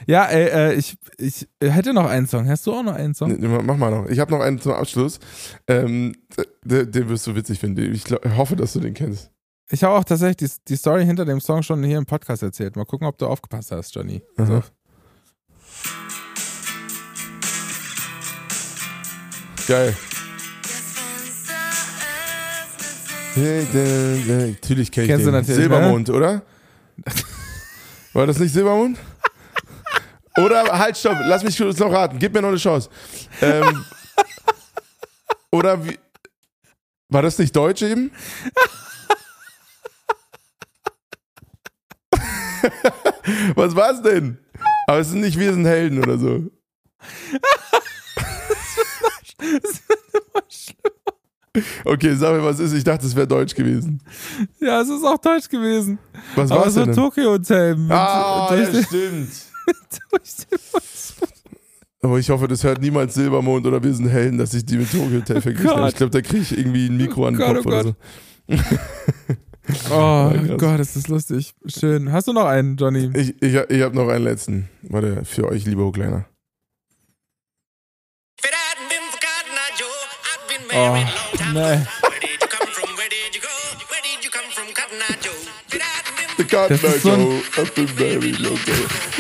Ja, ey, äh, ich, ich hätte noch einen Song. Hast du auch noch einen Song? Mach mal noch. Ich habe noch einen zum Abschluss. Ähm, den, den wirst du witzig finden. Ich glaub, hoffe, dass du den kennst. Ich habe auch tatsächlich die, die Story hinter dem Song schon hier im Podcast erzählt. Mal gucken, ob du aufgepasst hast, Johnny. Geil. Natürlich kenn ich Kennst du den. natürlich, ne? Silbermond, oder? War das nicht Silbermond? Oder, halt, stopp, lass mich kurz noch raten. Gib mir noch eine Chance. Ähm, oder wie. War das nicht Deutsch eben? Was war's denn? Aber es sind nicht Wir sind Helden oder so. Okay, sag mir, was ist. Ich dachte, es wäre Deutsch gewesen. Ja, es ist auch deutsch gewesen. Was Aber war's so denn? Tokyo Hotel. Ah, durch den- stimmt. durch den- Aber ich hoffe, das hört niemals Silbermond oder Wir sind Helden, dass ich die mit Tokyo Hotel verglichen habe. Gott. Ich glaube, da kriege ich irgendwie ein Mikro an den Oh Kopf Gott, oder oh so. Oh. Gott, ist das lustig. Schön. Hast du noch einen, Johnny? Ich, ich, ich habe noch einen letzten. Warte, für euch, liebe Hochleiner. The Garden Das ist so ein-.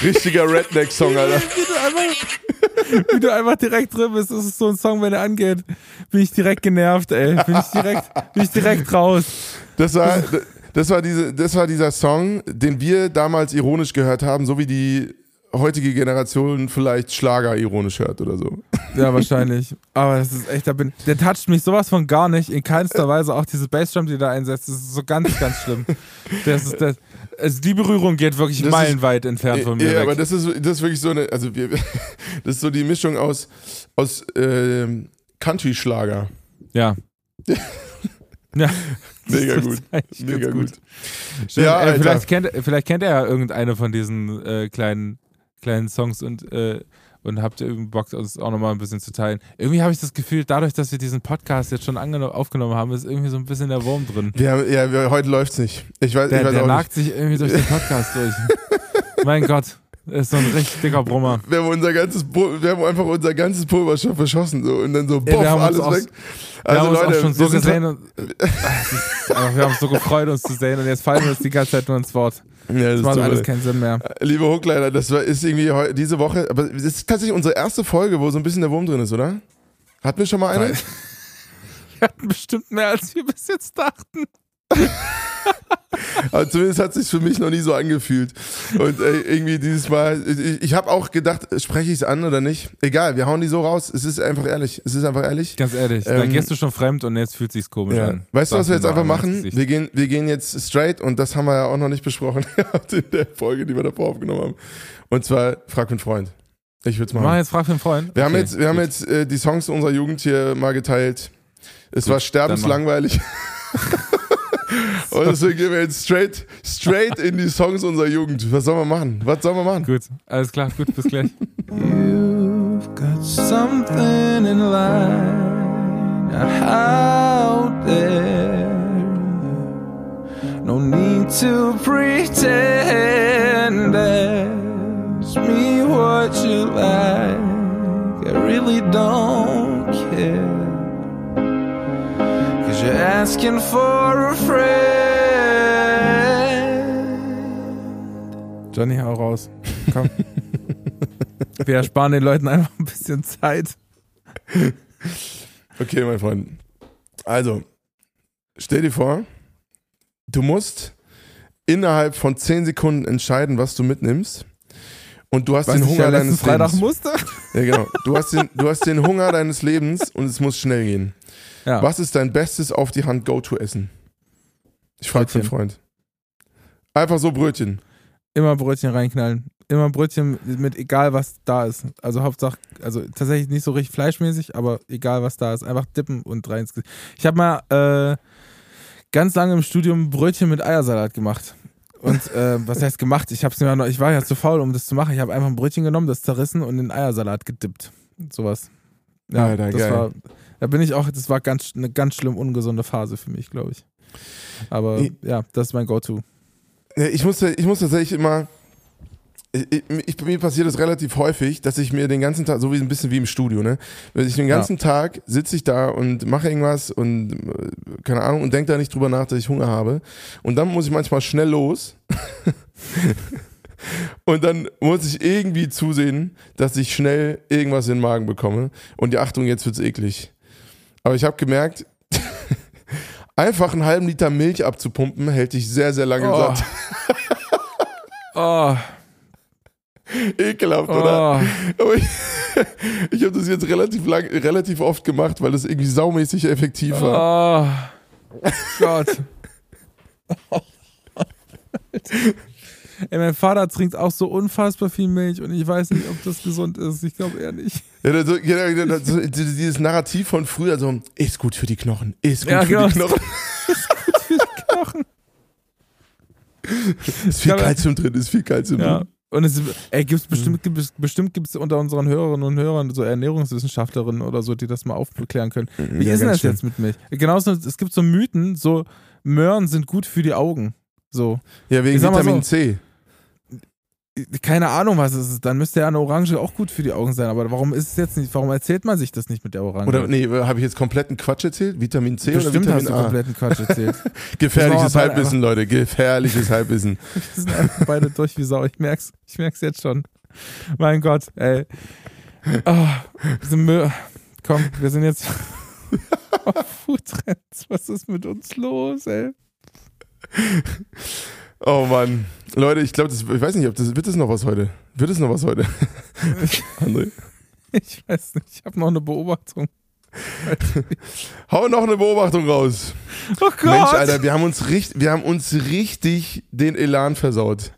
Richtiger Redneck-Song, Alter. Wie du, einfach, wie du einfach direkt drin bist, das ist so ein Song, wenn er angeht, bin ich direkt genervt, ey. Bin ich direkt, bin ich direkt raus. Das war, das war, diese, das war dieser Song, den wir damals ironisch gehört haben, so wie die heutige Generation vielleicht Schlager ironisch hört oder so. Ja, wahrscheinlich. Aber das ist echt, da bin, der toucht mich sowas von gar nicht, in keinster Weise. Auch diese Bassdrum, die da einsetzt, das ist so ganz, ganz schlimm. Das ist, das, also die Berührung geht wirklich Das ist- meilenweit entfernt von mir ja, aber weg. das ist, das ist wirklich so eine, also wir, das ist so die Mischung aus, aus ähm, Country-Schlager. Ja. Ja, Mega gut. ist Mega ganz gut. Schön, Ja, äh, vielleicht, kennt, vielleicht kennt er ja irgendeine von diesen äh, kleinen, kleinen Songs und, äh, und habt ihr irgendwie Bock, uns auch nochmal ein bisschen zu teilen. Irgendwie habe ich das Gefühl, dadurch, dass wir diesen Podcast jetzt schon aufgenommen haben, ist irgendwie so ein bisschen der Wurm drin. Wir haben, ja, wir, heute läuft's nicht. Ich weiß, Der, ich weiß der nagt sich irgendwie durch den Podcast durch. mein Gott, ist so ein richtig dicker Brummer. Wir haben unser ganzes, wir haben einfach unser ganzes Pulver schon verschossen so und dann so, wir boff, haben uns alles auch- weg. Wir Also haben uns Leute, auch schon so wir gesehen und wir haben uns so gefreut, uns zu sehen und jetzt fallen wir uns die ganze Zeit nur ins Wort. Ja, das Das macht alles keinen Sinn mehr. Liebe Hochkleider, das ist irgendwie heu, diese Woche, aber es ist tatsächlich unsere erste Folge, wo so ein bisschen der Wurm drin ist, oder? Hatten wir schon mal eine? Wir hatten bestimmt mehr, als wir bis jetzt dachten. Aber zumindest hat sich für mich noch nie so angefühlt. Und äh, irgendwie dieses Mal, ich, ich habe auch gedacht, spreche ich es an oder nicht? Egal, wir hauen die so raus. Es ist einfach ehrlich. Es ist einfach ehrlich. Ganz ehrlich, da Ähm, gehst du schon fremd und jetzt fühlt sich's komisch Ja. an. Weißt du, was wir jetzt einfach machen? Wir gehen, wir gehen jetzt straight und das haben wir ja auch noch nicht besprochen in der Folge, die wir davor aufgenommen haben. Und zwar Frag einen Freund. Ich würde es machen machen. jetzt Frag einen Freund. Wir haben Okay, jetzt, wir haben jetzt äh, die Songs unserer Jugend hier mal geteilt. Es Gut, war sterbenslangweilig. Und deswegen gehen wir jetzt straight, straight in die Songs unserer Jugend. Was sollen wir machen? Was sollen wir machen? Gut, alles klar, gut, bis gleich. You've got something in line out there. No need to pretend. Ask me what you like. I really don't care. You're asking for a friend. Johnny, hau raus. Komm. Wir ersparen den Leuten einfach ein bisschen Zeit. Okay, mein Freund. Also, stell dir vor, du musst innerhalb von 10 Sekunden entscheiden, was du mitnimmst. Und du hast Was den ich Hunger ja deines Freitag Lebens. musste. Ja, genau. Du hast, den, du hast den Hunger deines Lebens und es muss schnell gehen. Ja. Was ist dein bestes auf die Hand Go-To-Essen? Ich frage Brötchen. Freund. Einfach so Brötchen. Immer Brötchen reinknallen. Immer Brötchen mit egal was da ist. Also Hauptsache, also tatsächlich nicht so richtig fleischmäßig, aber egal was da ist. Einfach dippen und rein ins Gesicht. Ich habe mal äh, ganz lange im Studium Brötchen mit Eiersalat gemacht. Und äh, was heißt gemacht? Ich hab's mir noch, ich war ja zu faul, um das zu machen. Ich habe einfach ein Brötchen genommen, das zerrissen und in Eiersalat gedippt. Sowas. Ja, Alter, das geil. war, da bin ich auch, das war ganz, eine ganz schlimm ungesunde Phase für mich, glaube ich. Aber Ich- ja, das ist mein Go-To. Ja, Ich muss, ich muss tatsächlich immer. Ich, ich, mir passiert das relativ häufig, dass ich mir den ganzen Tag, so wie ein bisschen wie im Studio, ne? Wenn ich den ganzen Tag sitze ich da und mache irgendwas und äh, keine Ahnung und denke da nicht drüber nach, dass ich Hunger habe. Und dann muss ich manchmal schnell los. und dann muss ich irgendwie zusehen, dass ich schnell irgendwas in den Magen bekomme. Und die Achtung, jetzt wird's eklig. Aber ich habe gemerkt, einfach einen halben Liter Milch abzupumpen, hält dich sehr, sehr lange Oh. satt. Oh, Ekelhaft, oder? oh. Aber ich, ich habe das jetzt relativ lang, relativ oft gemacht, weil es irgendwie saumäßig effektiv war. Oh Gott. Ey, mein Vater trinkt auch so unfassbar viel Milch und ich weiß nicht, ob das gesund ist. Ich glaube eher nicht. Ja, das, ja, so dieses Narrativ von früher, so, ist gut für die Knochen, ist gut Ja, für genau. die Knochen. Für die Knochen. Ist viel Kalzium drin, ist viel Kalzium Ja. drin. Und es ey, gibt's bestimmt, gibt es, bestimmt gibt es unter unseren Hörerinnen und Hörern so Ernährungswissenschaftlerinnen oder so, die das mal aufklären können. Wie Ja, ist denn das schlimm. jetzt mit Milch? Genauso, es gibt so Mythen, so Möhren sind gut für die Augen. So. Ja, wegen Vitamin so, C. keine Ahnung, was es ist. Dann müsste ja eine Orange auch gut für die Augen sein. Aber warum ist es jetzt nicht, warum erzählt man sich das nicht mit der Orange? Oder nee, habe ich jetzt kompletten Quatsch erzählt? Vitamin C Bestimmt oder hast Vitamin du A? kompletten Quatsch erzählt. Gefährliches Halbwissen, Leute. Gefährliches Halbwissen. Wir sind einfach beide durch wie Sau. Ich merk's, ich merk's jetzt schon. Mein Gott, ey. Oh, diese Mö Komm, wir sind jetzt auf Foodtrends. Was ist mit uns los, ey? Oh Mann. Leute, ich glaube, ich weiß nicht, ob das wird das noch was heute. Wird es noch was heute? André. Ich weiß nicht, ich habe noch eine Beobachtung. Hau noch eine Beobachtung raus. Oh Gott, Mensch, Alter, wir haben uns richtig, wir haben uns richtig den Elan versaut.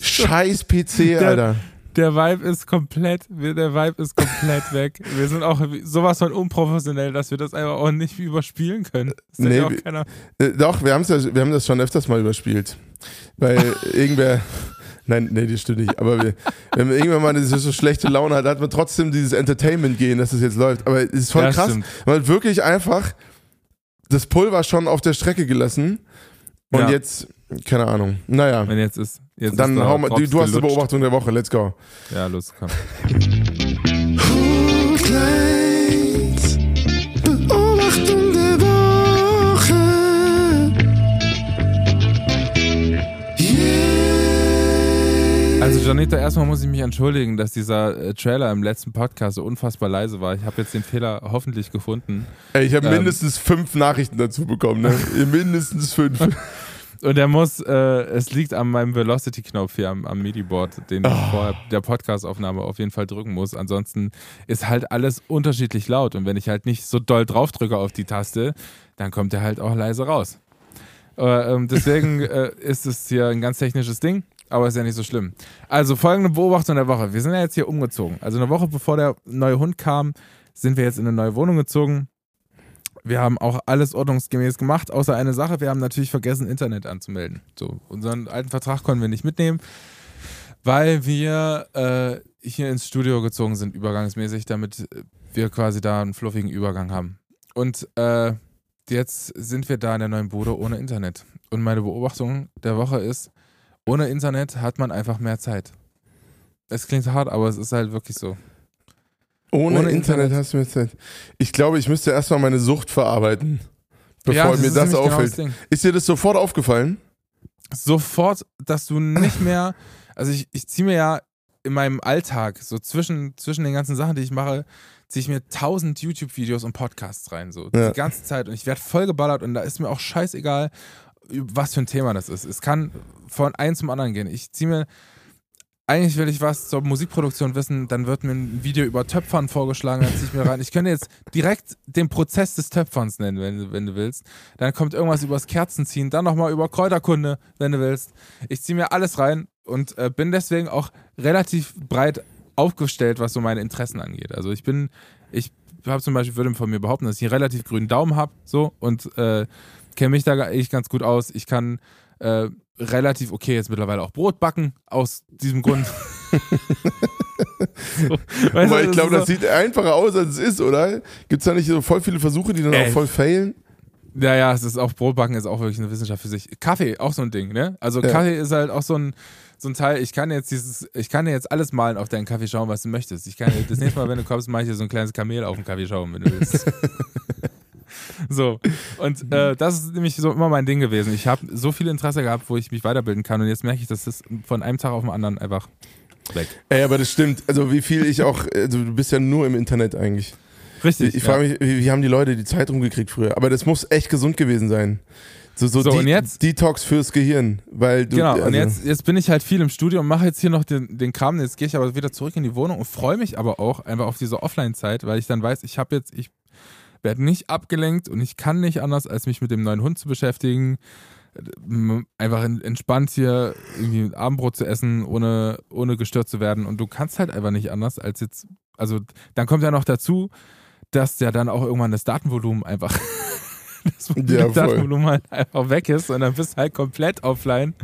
Scheiß PC, Der- Alter. Der Vibe ist komplett, der Vibe ist komplett weg. Wir sind auch sowas von unprofessionell, dass wir das einfach auch nicht überspielen können. Das Nee, ja keiner. Äh, doch, wir, haben's ja, wir haben das schon öfters mal überspielt. Weil irgendwer. Nein, nee, das stimmt nicht. Aber wir, wenn man irgendwann mal diese so schlechte Laune hat, hat man trotzdem dieses Entertainment gehen, dass es jetzt läuft. Aber es ist voll Ja, krass. stimmt. Man hat wirklich einfach das Pulver schon auf der Strecke gelassen. Und Ja. jetzt, keine Ahnung. Naja. Wenn jetzt ist. Jetzt Dann hau mal, du, du hast die. Beobachtung der Woche, let's go. Ja, los, komm. Kleins, Beobachtung der Woche. Yeah. Also Janita, erstmal muss ich mich entschuldigen, dass dieser äh, Trailer im letzten Podcast so unfassbar leise war. Ich habe jetzt den Fehler hoffentlich gefunden. Ey, ich habe Ähm. mindestens fünf Nachrichten dazu bekommen, ne? mindestens fünf. Und er muss, äh, es liegt an meinem Velocity-Knopf hier am, am MIDI-Board, den ich vor der Podcast-Aufnahme auf jeden Fall drücken muss. Ansonsten ist halt alles unterschiedlich laut. Und wenn ich halt nicht so doll drauf drücke auf die Taste, dann kommt er halt auch leise raus. Äh, deswegen äh, ist es hier ein ganz technisches Ding, aber ist ja nicht so schlimm. Also folgende Beobachtung der Woche. Wir sind ja jetzt hier umgezogen. Also eine Woche bevor der neue Hund kam, sind wir jetzt in eine neue Wohnung gezogen. Wir haben auch alles ordnungsgemäß gemacht, außer eine Sache. Wir haben natürlich vergessen, Internet anzumelden. So, unseren alten Vertrag konnten wir nicht mitnehmen, weil wir äh, hier ins Studio gezogen sind, übergangsmäßig, damit wir quasi da einen fluffigen Übergang haben. Und äh, jetzt sind wir da in der neuen Bude ohne Internet. Und meine Beobachtung der Woche ist, ohne Internet hat man einfach mehr Zeit. Es klingt hart, aber es ist halt wirklich so. Ohne, Ohne Internet, Internet. hast du mir Zeit. Ich glaube, ich müsste erstmal meine Sucht verarbeiten, bevor mir ist das nämlich genau auffällt. Ding. ist dir das sofort aufgefallen? sofort, dass du nicht mehr, also ich, ich ziehe mir ja in meinem Alltag, so zwischen, zwischen den ganzen Sachen, die ich mache, ziehe ich mir tausend YouTube-Videos und Podcasts rein, so Ja. die ganze Zeit und ich werde voll geballert und da ist mir auch scheißegal, was für ein Thema das ist. Es kann von einem zum anderen gehen. Ich ziehe mir, eigentlich will ich was zur Musikproduktion wissen, dann wird mir ein Video über Töpfern vorgeschlagen, dann ziehe ich mir rein. Ich könnte jetzt direkt den Prozess des Töpferns nennen, wenn, du- wenn du willst. Dann kommt irgendwas übers Kerzenziehen, dann nochmal über Kräuterkunde, wenn du willst. Ich ziehe mir alles rein und äh, bin deswegen auch relativ breit aufgestellt, was so meine Interessen angeht. Also ich bin, ich habe zum Beispiel, würde von mir behaupten, dass ich einen relativ grünen Daumen habe, so und äh, kenne mich da eigentlich ganz gut aus. Ich kann äh, relativ okay jetzt mittlerweile auch Brot backen, aus diesem Grund. so, weißt du, ich glaube, ist das sieht einfacher aus, als es ist, oder? Gibt es da nicht so voll viele Versuche, die dann Ey. auch voll failen? Ja, ja, es ist auch Brotbacken ist auch wirklich eine Wissenschaft für sich. Kaffee, auch so ein Ding, ne? Also Ja. Kaffee ist halt auch so ein, so ein Teil, ich kann jetzt dieses, ich kann dir jetzt alles malen auf deinen Kaffee schauen, was du möchtest. Ich kann das nächste Mal, wenn du kommst, mache ich dir so ein kleines Kamel auf den Kaffee schauen, wenn du willst. so. Und äh, das ist nämlich so immer mein Ding gewesen. Ich habe so viel Interesse gehabt, wo ich mich weiterbilden kann und jetzt merke ich, dass das von einem Tag auf den anderen einfach weg. Ey, aber das stimmt. Also wie viel ich auch, also du bist ja nur im Internet eigentlich. Richtig. Ich, ich frage mich, wie, wie haben die Leute die Zeit rumgekriegt früher? Aber das muss echt gesund gewesen sein. So, so, So, De und jetzt? Detox fürs Gehirn. Weil du, Genau, also, und jetzt, jetzt bin ich halt viel im Studio und mache jetzt hier noch den, den Kram. Jetzt gehe ich aber wieder zurück in die Wohnung und freue mich aber auch einfach auf diese Offline-Zeit, weil ich dann weiß, ich habe jetzt, ich werde nicht abgelenkt und ich kann nicht anders, als mich mit dem neuen Hund zu beschäftigen. Ähm, Einfach en- entspannt hier irgendwie Abendbrot zu essen, ohne, ohne gestört zu werden. Und du kannst halt einfach nicht anders als jetzt. Also, dann kommt ja noch dazu, dass ja dann auch irgendwann das Datenvolumen einfach. das Ja. Datenvolumen halt einfach weg ist und dann bist du halt komplett offline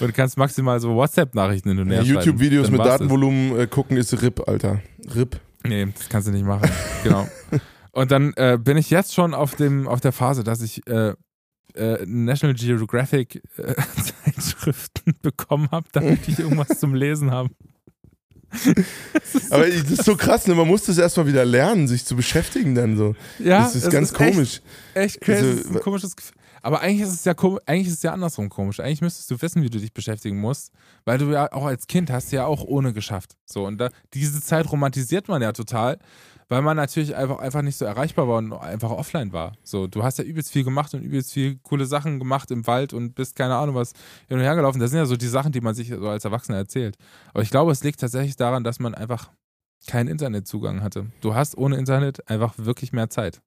und kannst maximal so WhatsApp-Nachrichten und her schreiben. YouTube-Videos mit. Datenvolumen äh, gucken ist RIP, Alter. RIP. Nee, das kannst du nicht machen. genau. Und dann äh, bin ich jetzt schon auf, dem, auf der Phase, dass ich äh, äh, National Geographic äh, Zeitschriften bekommen habe, damit ich irgendwas zum Lesen habe. Aber das ist so krass, ne? man muss das erstmal wieder lernen, sich zu beschäftigen dann so. Ja, das ist ganz echt- komisch. Echt crazy, Also, das ist ein komisches Gefühl. Aber eigentlich ist es ja eigentlich ist es ja andersrum komisch. Eigentlich müsstest du wissen, wie du dich beschäftigen musst, weil du ja auch als Kind hast ja auch ohne geschafft. So und da, diese Zeit romantisiert man ja total, weil man natürlich einfach einfach nicht so erreichbar war und einfach offline war. So, du hast ja übelst viel gemacht und übelst viel coole Sachen gemacht im Wald und bist keine Ahnung was hin und her gelaufen. Das sind ja so die Sachen, die man sich so als Erwachsener erzählt. Aber ich glaube, es liegt tatsächlich daran, dass man einfach keinen Internetzugang hatte. Du hast ohne Internet einfach wirklich mehr Zeit.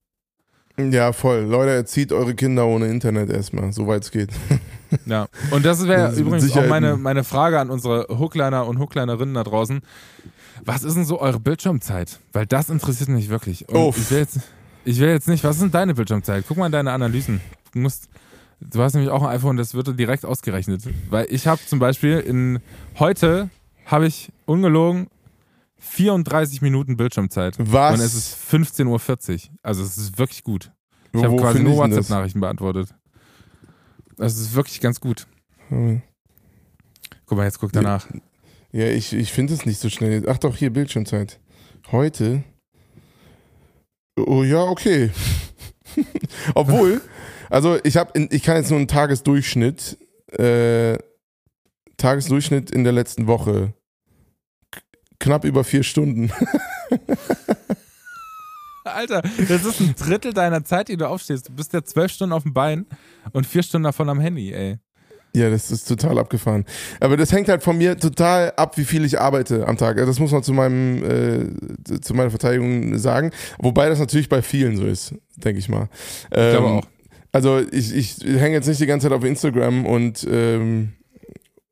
Ja, voll. Leute, erzieht eure Kinder ohne Internet erstmal, soweit es geht. Ja, und das wäre übrigens auch meine, ein- meine Frage an unsere Hookliner und Hooklinerinnen da draußen. Was ist denn so eure Bildschirmzeit? Weil das interessiert mich wirklich. Ich will jetzt, ich will jetzt nicht, was ist denn deine Bildschirmzeit? Guck mal in deine Analysen. Du musst, du hast nämlich auch ein iPhone, das wird dir direkt ausgerechnet. Weil ich habe zum Beispiel in, heute habe ich ungelogen 34 Minuten Bildschirmzeit. Was? Und es ist 15.40 Uhr. Also es ist wirklich gut. Ich habe quasi nur? WhatsApp-Nachrichten beantwortet. Das ist wirklich ganz gut. Hm. Guck mal, jetzt guck danach. Ja, ich, ich finde es nicht so schnell. Ach doch, hier Bildschirmzeit. Heute. Oh ja, okay. Obwohl, also ich habe, ich kann jetzt nur einen Tagesdurchschnitt, äh, Tagesdurchschnitt in der letzten Woche. Knapp über vier Stunden. Alter, das ist ein Drittel deiner Zeit, die du aufstehst. Du bist ja zwölf Stunden auf dem Bein und vier Stunden davon am Handy, ey. Ja, das ist total abgefahren. Aber das hängt halt von mir total ab, wie viel ich arbeite am Tag. Also das muss man zu meinem äh, zu meiner Verteidigung sagen. Wobei das natürlich bei vielen so ist, denke ich mal. Ähm, Ich glaube auch. Also ich, ich hänge jetzt nicht die ganze Zeit auf Instagram und ähm,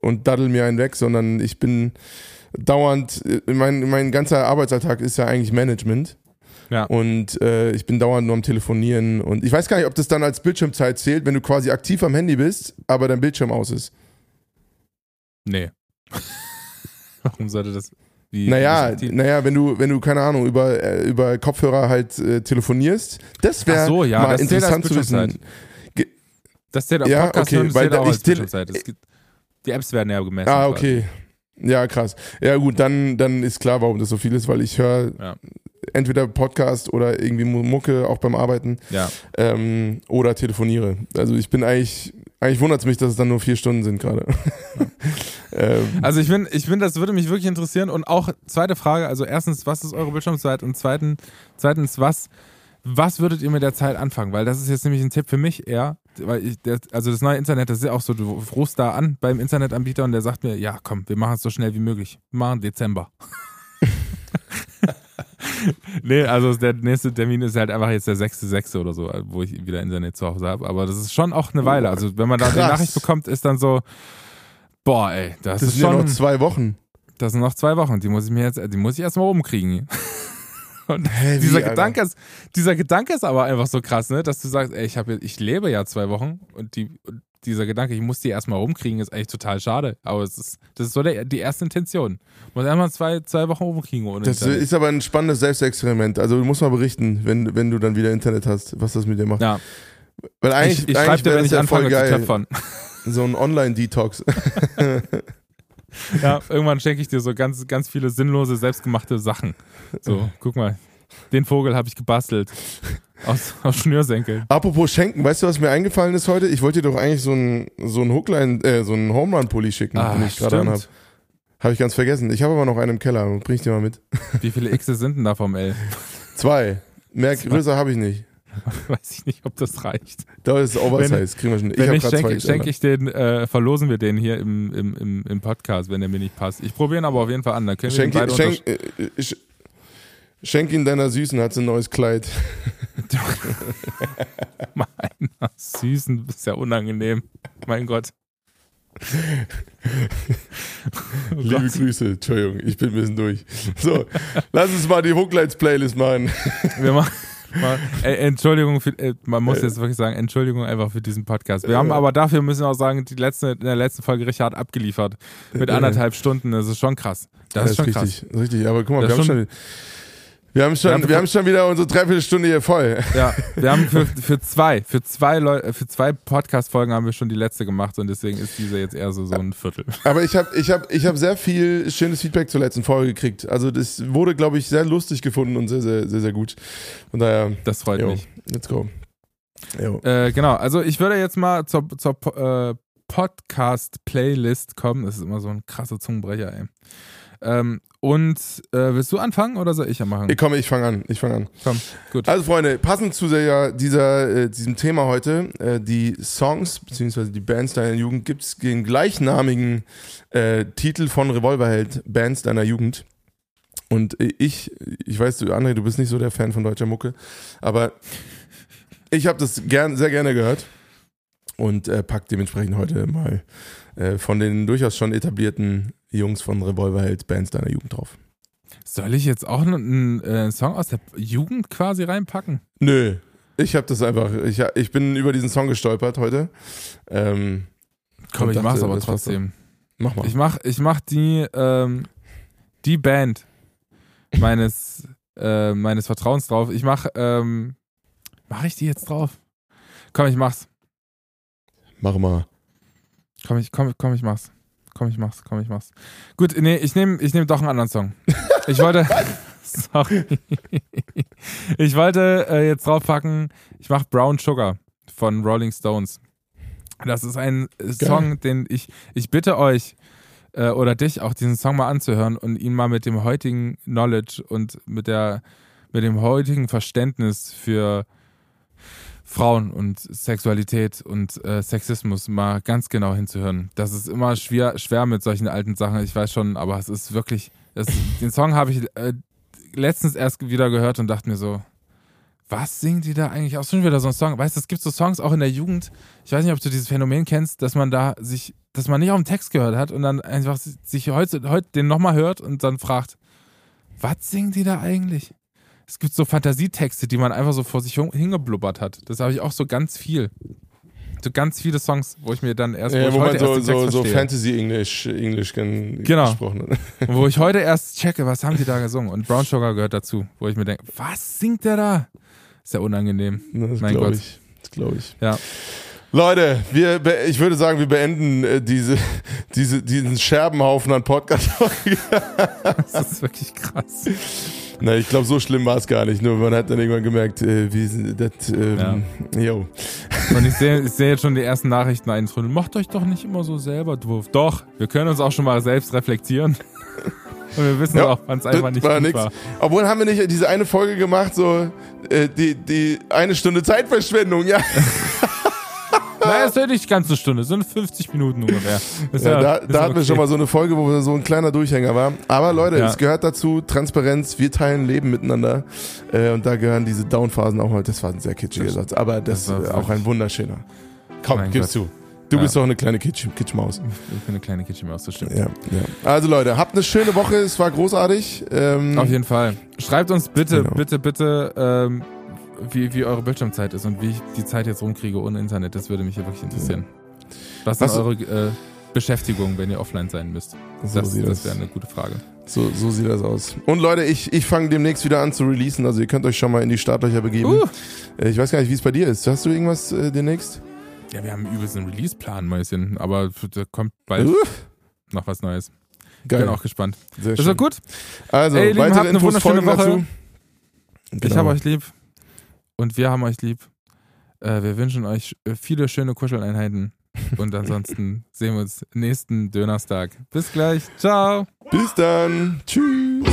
und daddel mir einen weg, sondern ich bin dauernd, äh, mein, mein ganzer Arbeitsalltag ist ja eigentlich Management. Ja. Und äh, ich bin dauernd nur am Telefonieren und ich weiß gar nicht, ob das dann als Bildschirmzeit zählt, wenn du quasi aktiv am Handy bist, aber dein Bildschirm aus ist. Nee. Warum sollte das. Wie, Naja, naja, wenn du, wenn du, keine Ahnung, über, äh, über Kopfhörer halt äh, telefonierst, das wäre so, ja, mal das interessant zu wissen. Bildschirmzeit. das zählt auch Ja, Podcast okay, weil da- ich gibt, die Apps werden ja gemessen. Ah, quasi. okay. Ja, krass. Ja, gut, dann, dann ist klar, warum das so viel ist, weil ich höre Ja. Entweder Podcast oder irgendwie Mu- Mucke auch beim Arbeiten Ja. ähm, oder telefoniere. Also ich bin eigentlich, eigentlich wundert es mich, dass es dann nur vier Stunden sind gerade. ähm, Also ich finde, ich find, das würde mich wirklich interessieren. Und auch zweite Frage, also erstens, was ist eure Bildschirmzeit? Und zweiten, zweitens, was, was würdet ihr mit der Zeit anfangen? Weil das ist jetzt nämlich ein Tipp für mich eher. Weil ich, der, also das neue Internet, das ist ja auch so, du rufst da an beim Internetanbieter und der sagt mir, ja komm, wir machen es so schnell wie möglich. Wir machen Dezember. nee, also der nächste Termin ist halt einfach jetzt der 6.6. oder so, wo ich wieder Internet zu Hause habe. Aber das ist schon auch eine Weile. Also wenn man da die Krass. Nachricht bekommt, ist dann so, boah ey, das, das ist sind ja schon... noch zwei Wochen. Das sind noch zwei Wochen, die muss ich mir jetzt, die muss ich erstmal rumkriegen. Und wie, dieser Alter? Gedanke ist, dieser Gedanke ist aber einfach so krass, ne, dass du sagst, ey, ich habe, ich lebe ja zwei Wochen und die, und dieser Gedanke, ich muss die erstmal rumkriegen, ist eigentlich total schade. Aber es ist, das ist so der, die erste Intention. Muss erstmal zwei, zwei Wochen rumkriegen ohne Das Internet. ist aber ein spannendes Selbstexperiment. Also du musst mal berichten, wenn, wenn du dann wieder Internet hast, was das mit dir macht. ja, Weil eigentlich, ich, ich eigentlich schreibe dir, wenn ich ja anfange zu töpfern. So ein Online-Detox. Ja, irgendwann schenke ich dir so ganz, ganz viele sinnlose, selbstgemachte Sachen. So, guck mal, den Vogel habe ich gebastelt. Aus, aus Schnürsenkeln. Apropos Schenken, weißt du, was mir eingefallen ist heute? Ich wollte dir doch eigentlich so einen so einen Hookline, äh, so einen Home Run Pulli schicken, den ich gerade anhabe. Ah. Habe ich ganz vergessen. Ich habe aber noch einen im Keller. Bring ich dir mal mit. Wie viele Xe sind denn da vom L? Zwei. Mehr Zwei. größer habe ich nicht. Weiß ich nicht, ob das reicht. Da ist Oversize. Kriegen wir schon. Ich Wenn zwei schenke schenk Externe. ich den, äh, verlosen wir den hier im, im, im, im Podcast, wenn der mir nicht passt. Ich probiere ihn aber auf jeden Fall an. Dann können Schenk, wir ihn beide schenk, äh, äh, sch- schenk ihn deiner Süßen, hat sie ein neues Kleid. Meiner Süßen, ist ja unangenehm. Mein Gott. Oh Liebe Gott. Grüße. Entschuldigung, ich bin ein bisschen durch. So, lass uns mal die Hooklines-Playlist machen. Wir machen. Mal, äh, Entschuldigung, für, äh, man muss jetzt wirklich sagen, Entschuldigung einfach für diesen Podcast. Wir haben aber dafür müssen wir auch sagen, die letzte, in der letzten Folge Richard abgeliefert. Mit Äh, anderthalb Stunden, das ist schon krass. Das ist schon krass. richtig, richtig. Aber guck mal, wir Das haben ist schon, wir haben schon, wir haben schon wieder unsere Dreiviertelstunde hier voll. Ja, wir haben für, für zwei, für zwei Leute, für zwei Podcast-Folgen haben wir schon die letzte gemacht und deswegen ist diese jetzt eher so, so ein Viertel. Aber ich habe ich hab, ich hab sehr viel schönes Feedback zur letzten Folge gekriegt. Also das wurde, glaube ich, sehr lustig gefunden und sehr, sehr, sehr, sehr gut. Von daher, Das freut jo, mich. let's go. Äh, genau, also ich würde jetzt mal zur, zur äh, Podcast-Playlist kommen. Das ist immer so ein krasser Zungenbrecher, ey. Ähm, und äh, willst du anfangen oder soll ich ja machen? Ich komme, ich fange an. Ich fange an. Komm, gut. Also Freunde, passend zu der, dieser, äh, diesem Thema heute, äh, die Songs bzw. die Bands deiner Jugend gibt es den gleichnamigen äh, Titel von Revolverheld, Bands deiner Jugend. Und ich, ich weiß, du, André, du bist nicht so der Fan von deutscher Mucke, aber ich habe das gern, sehr gerne gehört. und äh, pack dementsprechend heute mal äh, von den durchaus schon etablierten Jungs von Revolverheld Bands deiner Jugend drauf. Soll ich jetzt auch einen äh, Song aus der Jugend quasi reinpacken? Nö, ich habe das einfach, ich, ich bin über diesen Song gestolpert heute. Ähm, Komm, ich mach's aber trotzdem. Mach mal. Ich mach, ich mach die, ähm, die Band meines, äh, meines Vertrauens drauf. Ich mach, ähm, mach ich die jetzt drauf? Komm, ich mach's. Mach mal. Komm, ich, komm, komm, ich mach's. Komm, ich mach's, komm, ich mach's. Gut, nee, ich nehme ich nehm doch einen anderen Song. Ich wollte. sorry. Ich wollte äh, jetzt draufpacken, ich mach Brown Sugar von Rolling Stones. Das ist ein äh, Song, den ich, ich bitte euch äh, oder dich auch diesen Song mal anzuhören und ihn mal mit dem heutigen Knowledge und mit der, mit dem heutigen Verständnis für Frauen und Sexualität und äh, Sexismus mal ganz genau hinzuhören. Das ist immer schwer, schwer mit solchen alten Sachen, ich weiß schon, aber es ist wirklich, das, den Song habe ich äh, letztens erst wieder gehört und dachte mir so, was singen die da eigentlich? Auch schon wieder so ein Song. Weißt du, es gibt so Songs auch in der Jugend. Ich weiß nicht, ob du dieses Phänomen kennst, dass man da sich, dass man nicht auf den Text gehört hat und dann einfach sich heute, heute den nochmal hört und dann fragt, was singen die da eigentlich? Es gibt so Fantasietexte, die man einfach so vor sich hin- hingeblubbert hat. Das habe ich auch so ganz viel. So ganz viele Songs, wo ich mir dann erst, wo Ja, ich wo man heute so, so, so verstehe. Fantasy English, English gen- Genau. gesprochen hat. Wo ich heute erst checke, was haben die da gesungen? Und Brown Sugar gehört dazu, wo ich mir denke, was singt der da? Ist ja unangenehm. Das Mein Gott. ich. Das glaube ich. Ja. Leute, wir, ich würde sagen, wir beenden äh, diese, diese, diesen Scherbenhaufen an Podcast. Das ist wirklich krass. Na, ich glaube, so schlimm war es gar nicht. Nur man hat dann irgendwann gemerkt, äh, wie das, ähm, jo. Und ich sehe ich sehe jetzt schon die ersten Nachrichten eintrudeln. Macht euch doch nicht immer so selber doof. Doch, wir können uns auch schon mal selbst reflektieren. Und wir wissen Ja, auch, wann es einfach nicht war nix. war. Obwohl haben wir nicht diese eine Folge gemacht, so äh, die, die eine Stunde Zeitverschwendung, ja. Naja, es ist ja nicht die ganze Stunde, sind 50 Minuten ungefähr. Ist Ja, da da hatten wir okay. schon mal so eine Folge, wo wir so ein kleiner Durchhänger war. Aber Leute, Ja. es gehört dazu, Transparenz, wir teilen Leben miteinander. Äh, und da gehören diese Downphasen auch mal, das war ein sehr kitschiger Das- Satz, aber das, das war ist auch ein wunderschöner. Komm, Mein gib's Gott. zu. Du Ja. bist doch eine kleine Kitsch, Kitschmaus. Ich bin eine kleine Kitschmaus, das stimmt. Ja, ja. Also Leute, habt eine schöne Woche, es war großartig. Ähm, Auf jeden Fall. Schreibt uns bitte, Genau. bitte, bitte, ähm, wie, wie eure Bildschirmzeit ist und wie ich die Zeit jetzt rumkriege ohne Internet. Das würde mich ja wirklich interessieren. Was Was- ist eure äh, Beschäftigung, wenn ihr offline sein müsst? so Das, das das, wäre eine gute Frage. so, so sieht das aus. Und Leute, ich, ich fange demnächst wieder an zu releasen, also ihr könnt euch schon mal in die Startlöcher begeben. Uh. Äh, Ich weiß gar nicht, wie es bei dir ist. Hast du irgendwas äh, demnächst? Ja, wir haben übelst einen Release-Plan, Mäuschen, aber da kommt bald Uh, noch was Neues. geil. Bin auch gespannt. Sehr Ist schön. doch gut. Also, Ey, Lieben, weitere habt eine Infos wunderschöne folgen Woche. dazu. Ich Genau. habe euch lieb und wir haben euch lieb. Äh, wir wünschen euch äh, viele schöne Kuscheleinheiten und ansonsten sehen wir uns nächsten Dönerstag. Bis gleich. Ciao. Bis dann. Tschüss.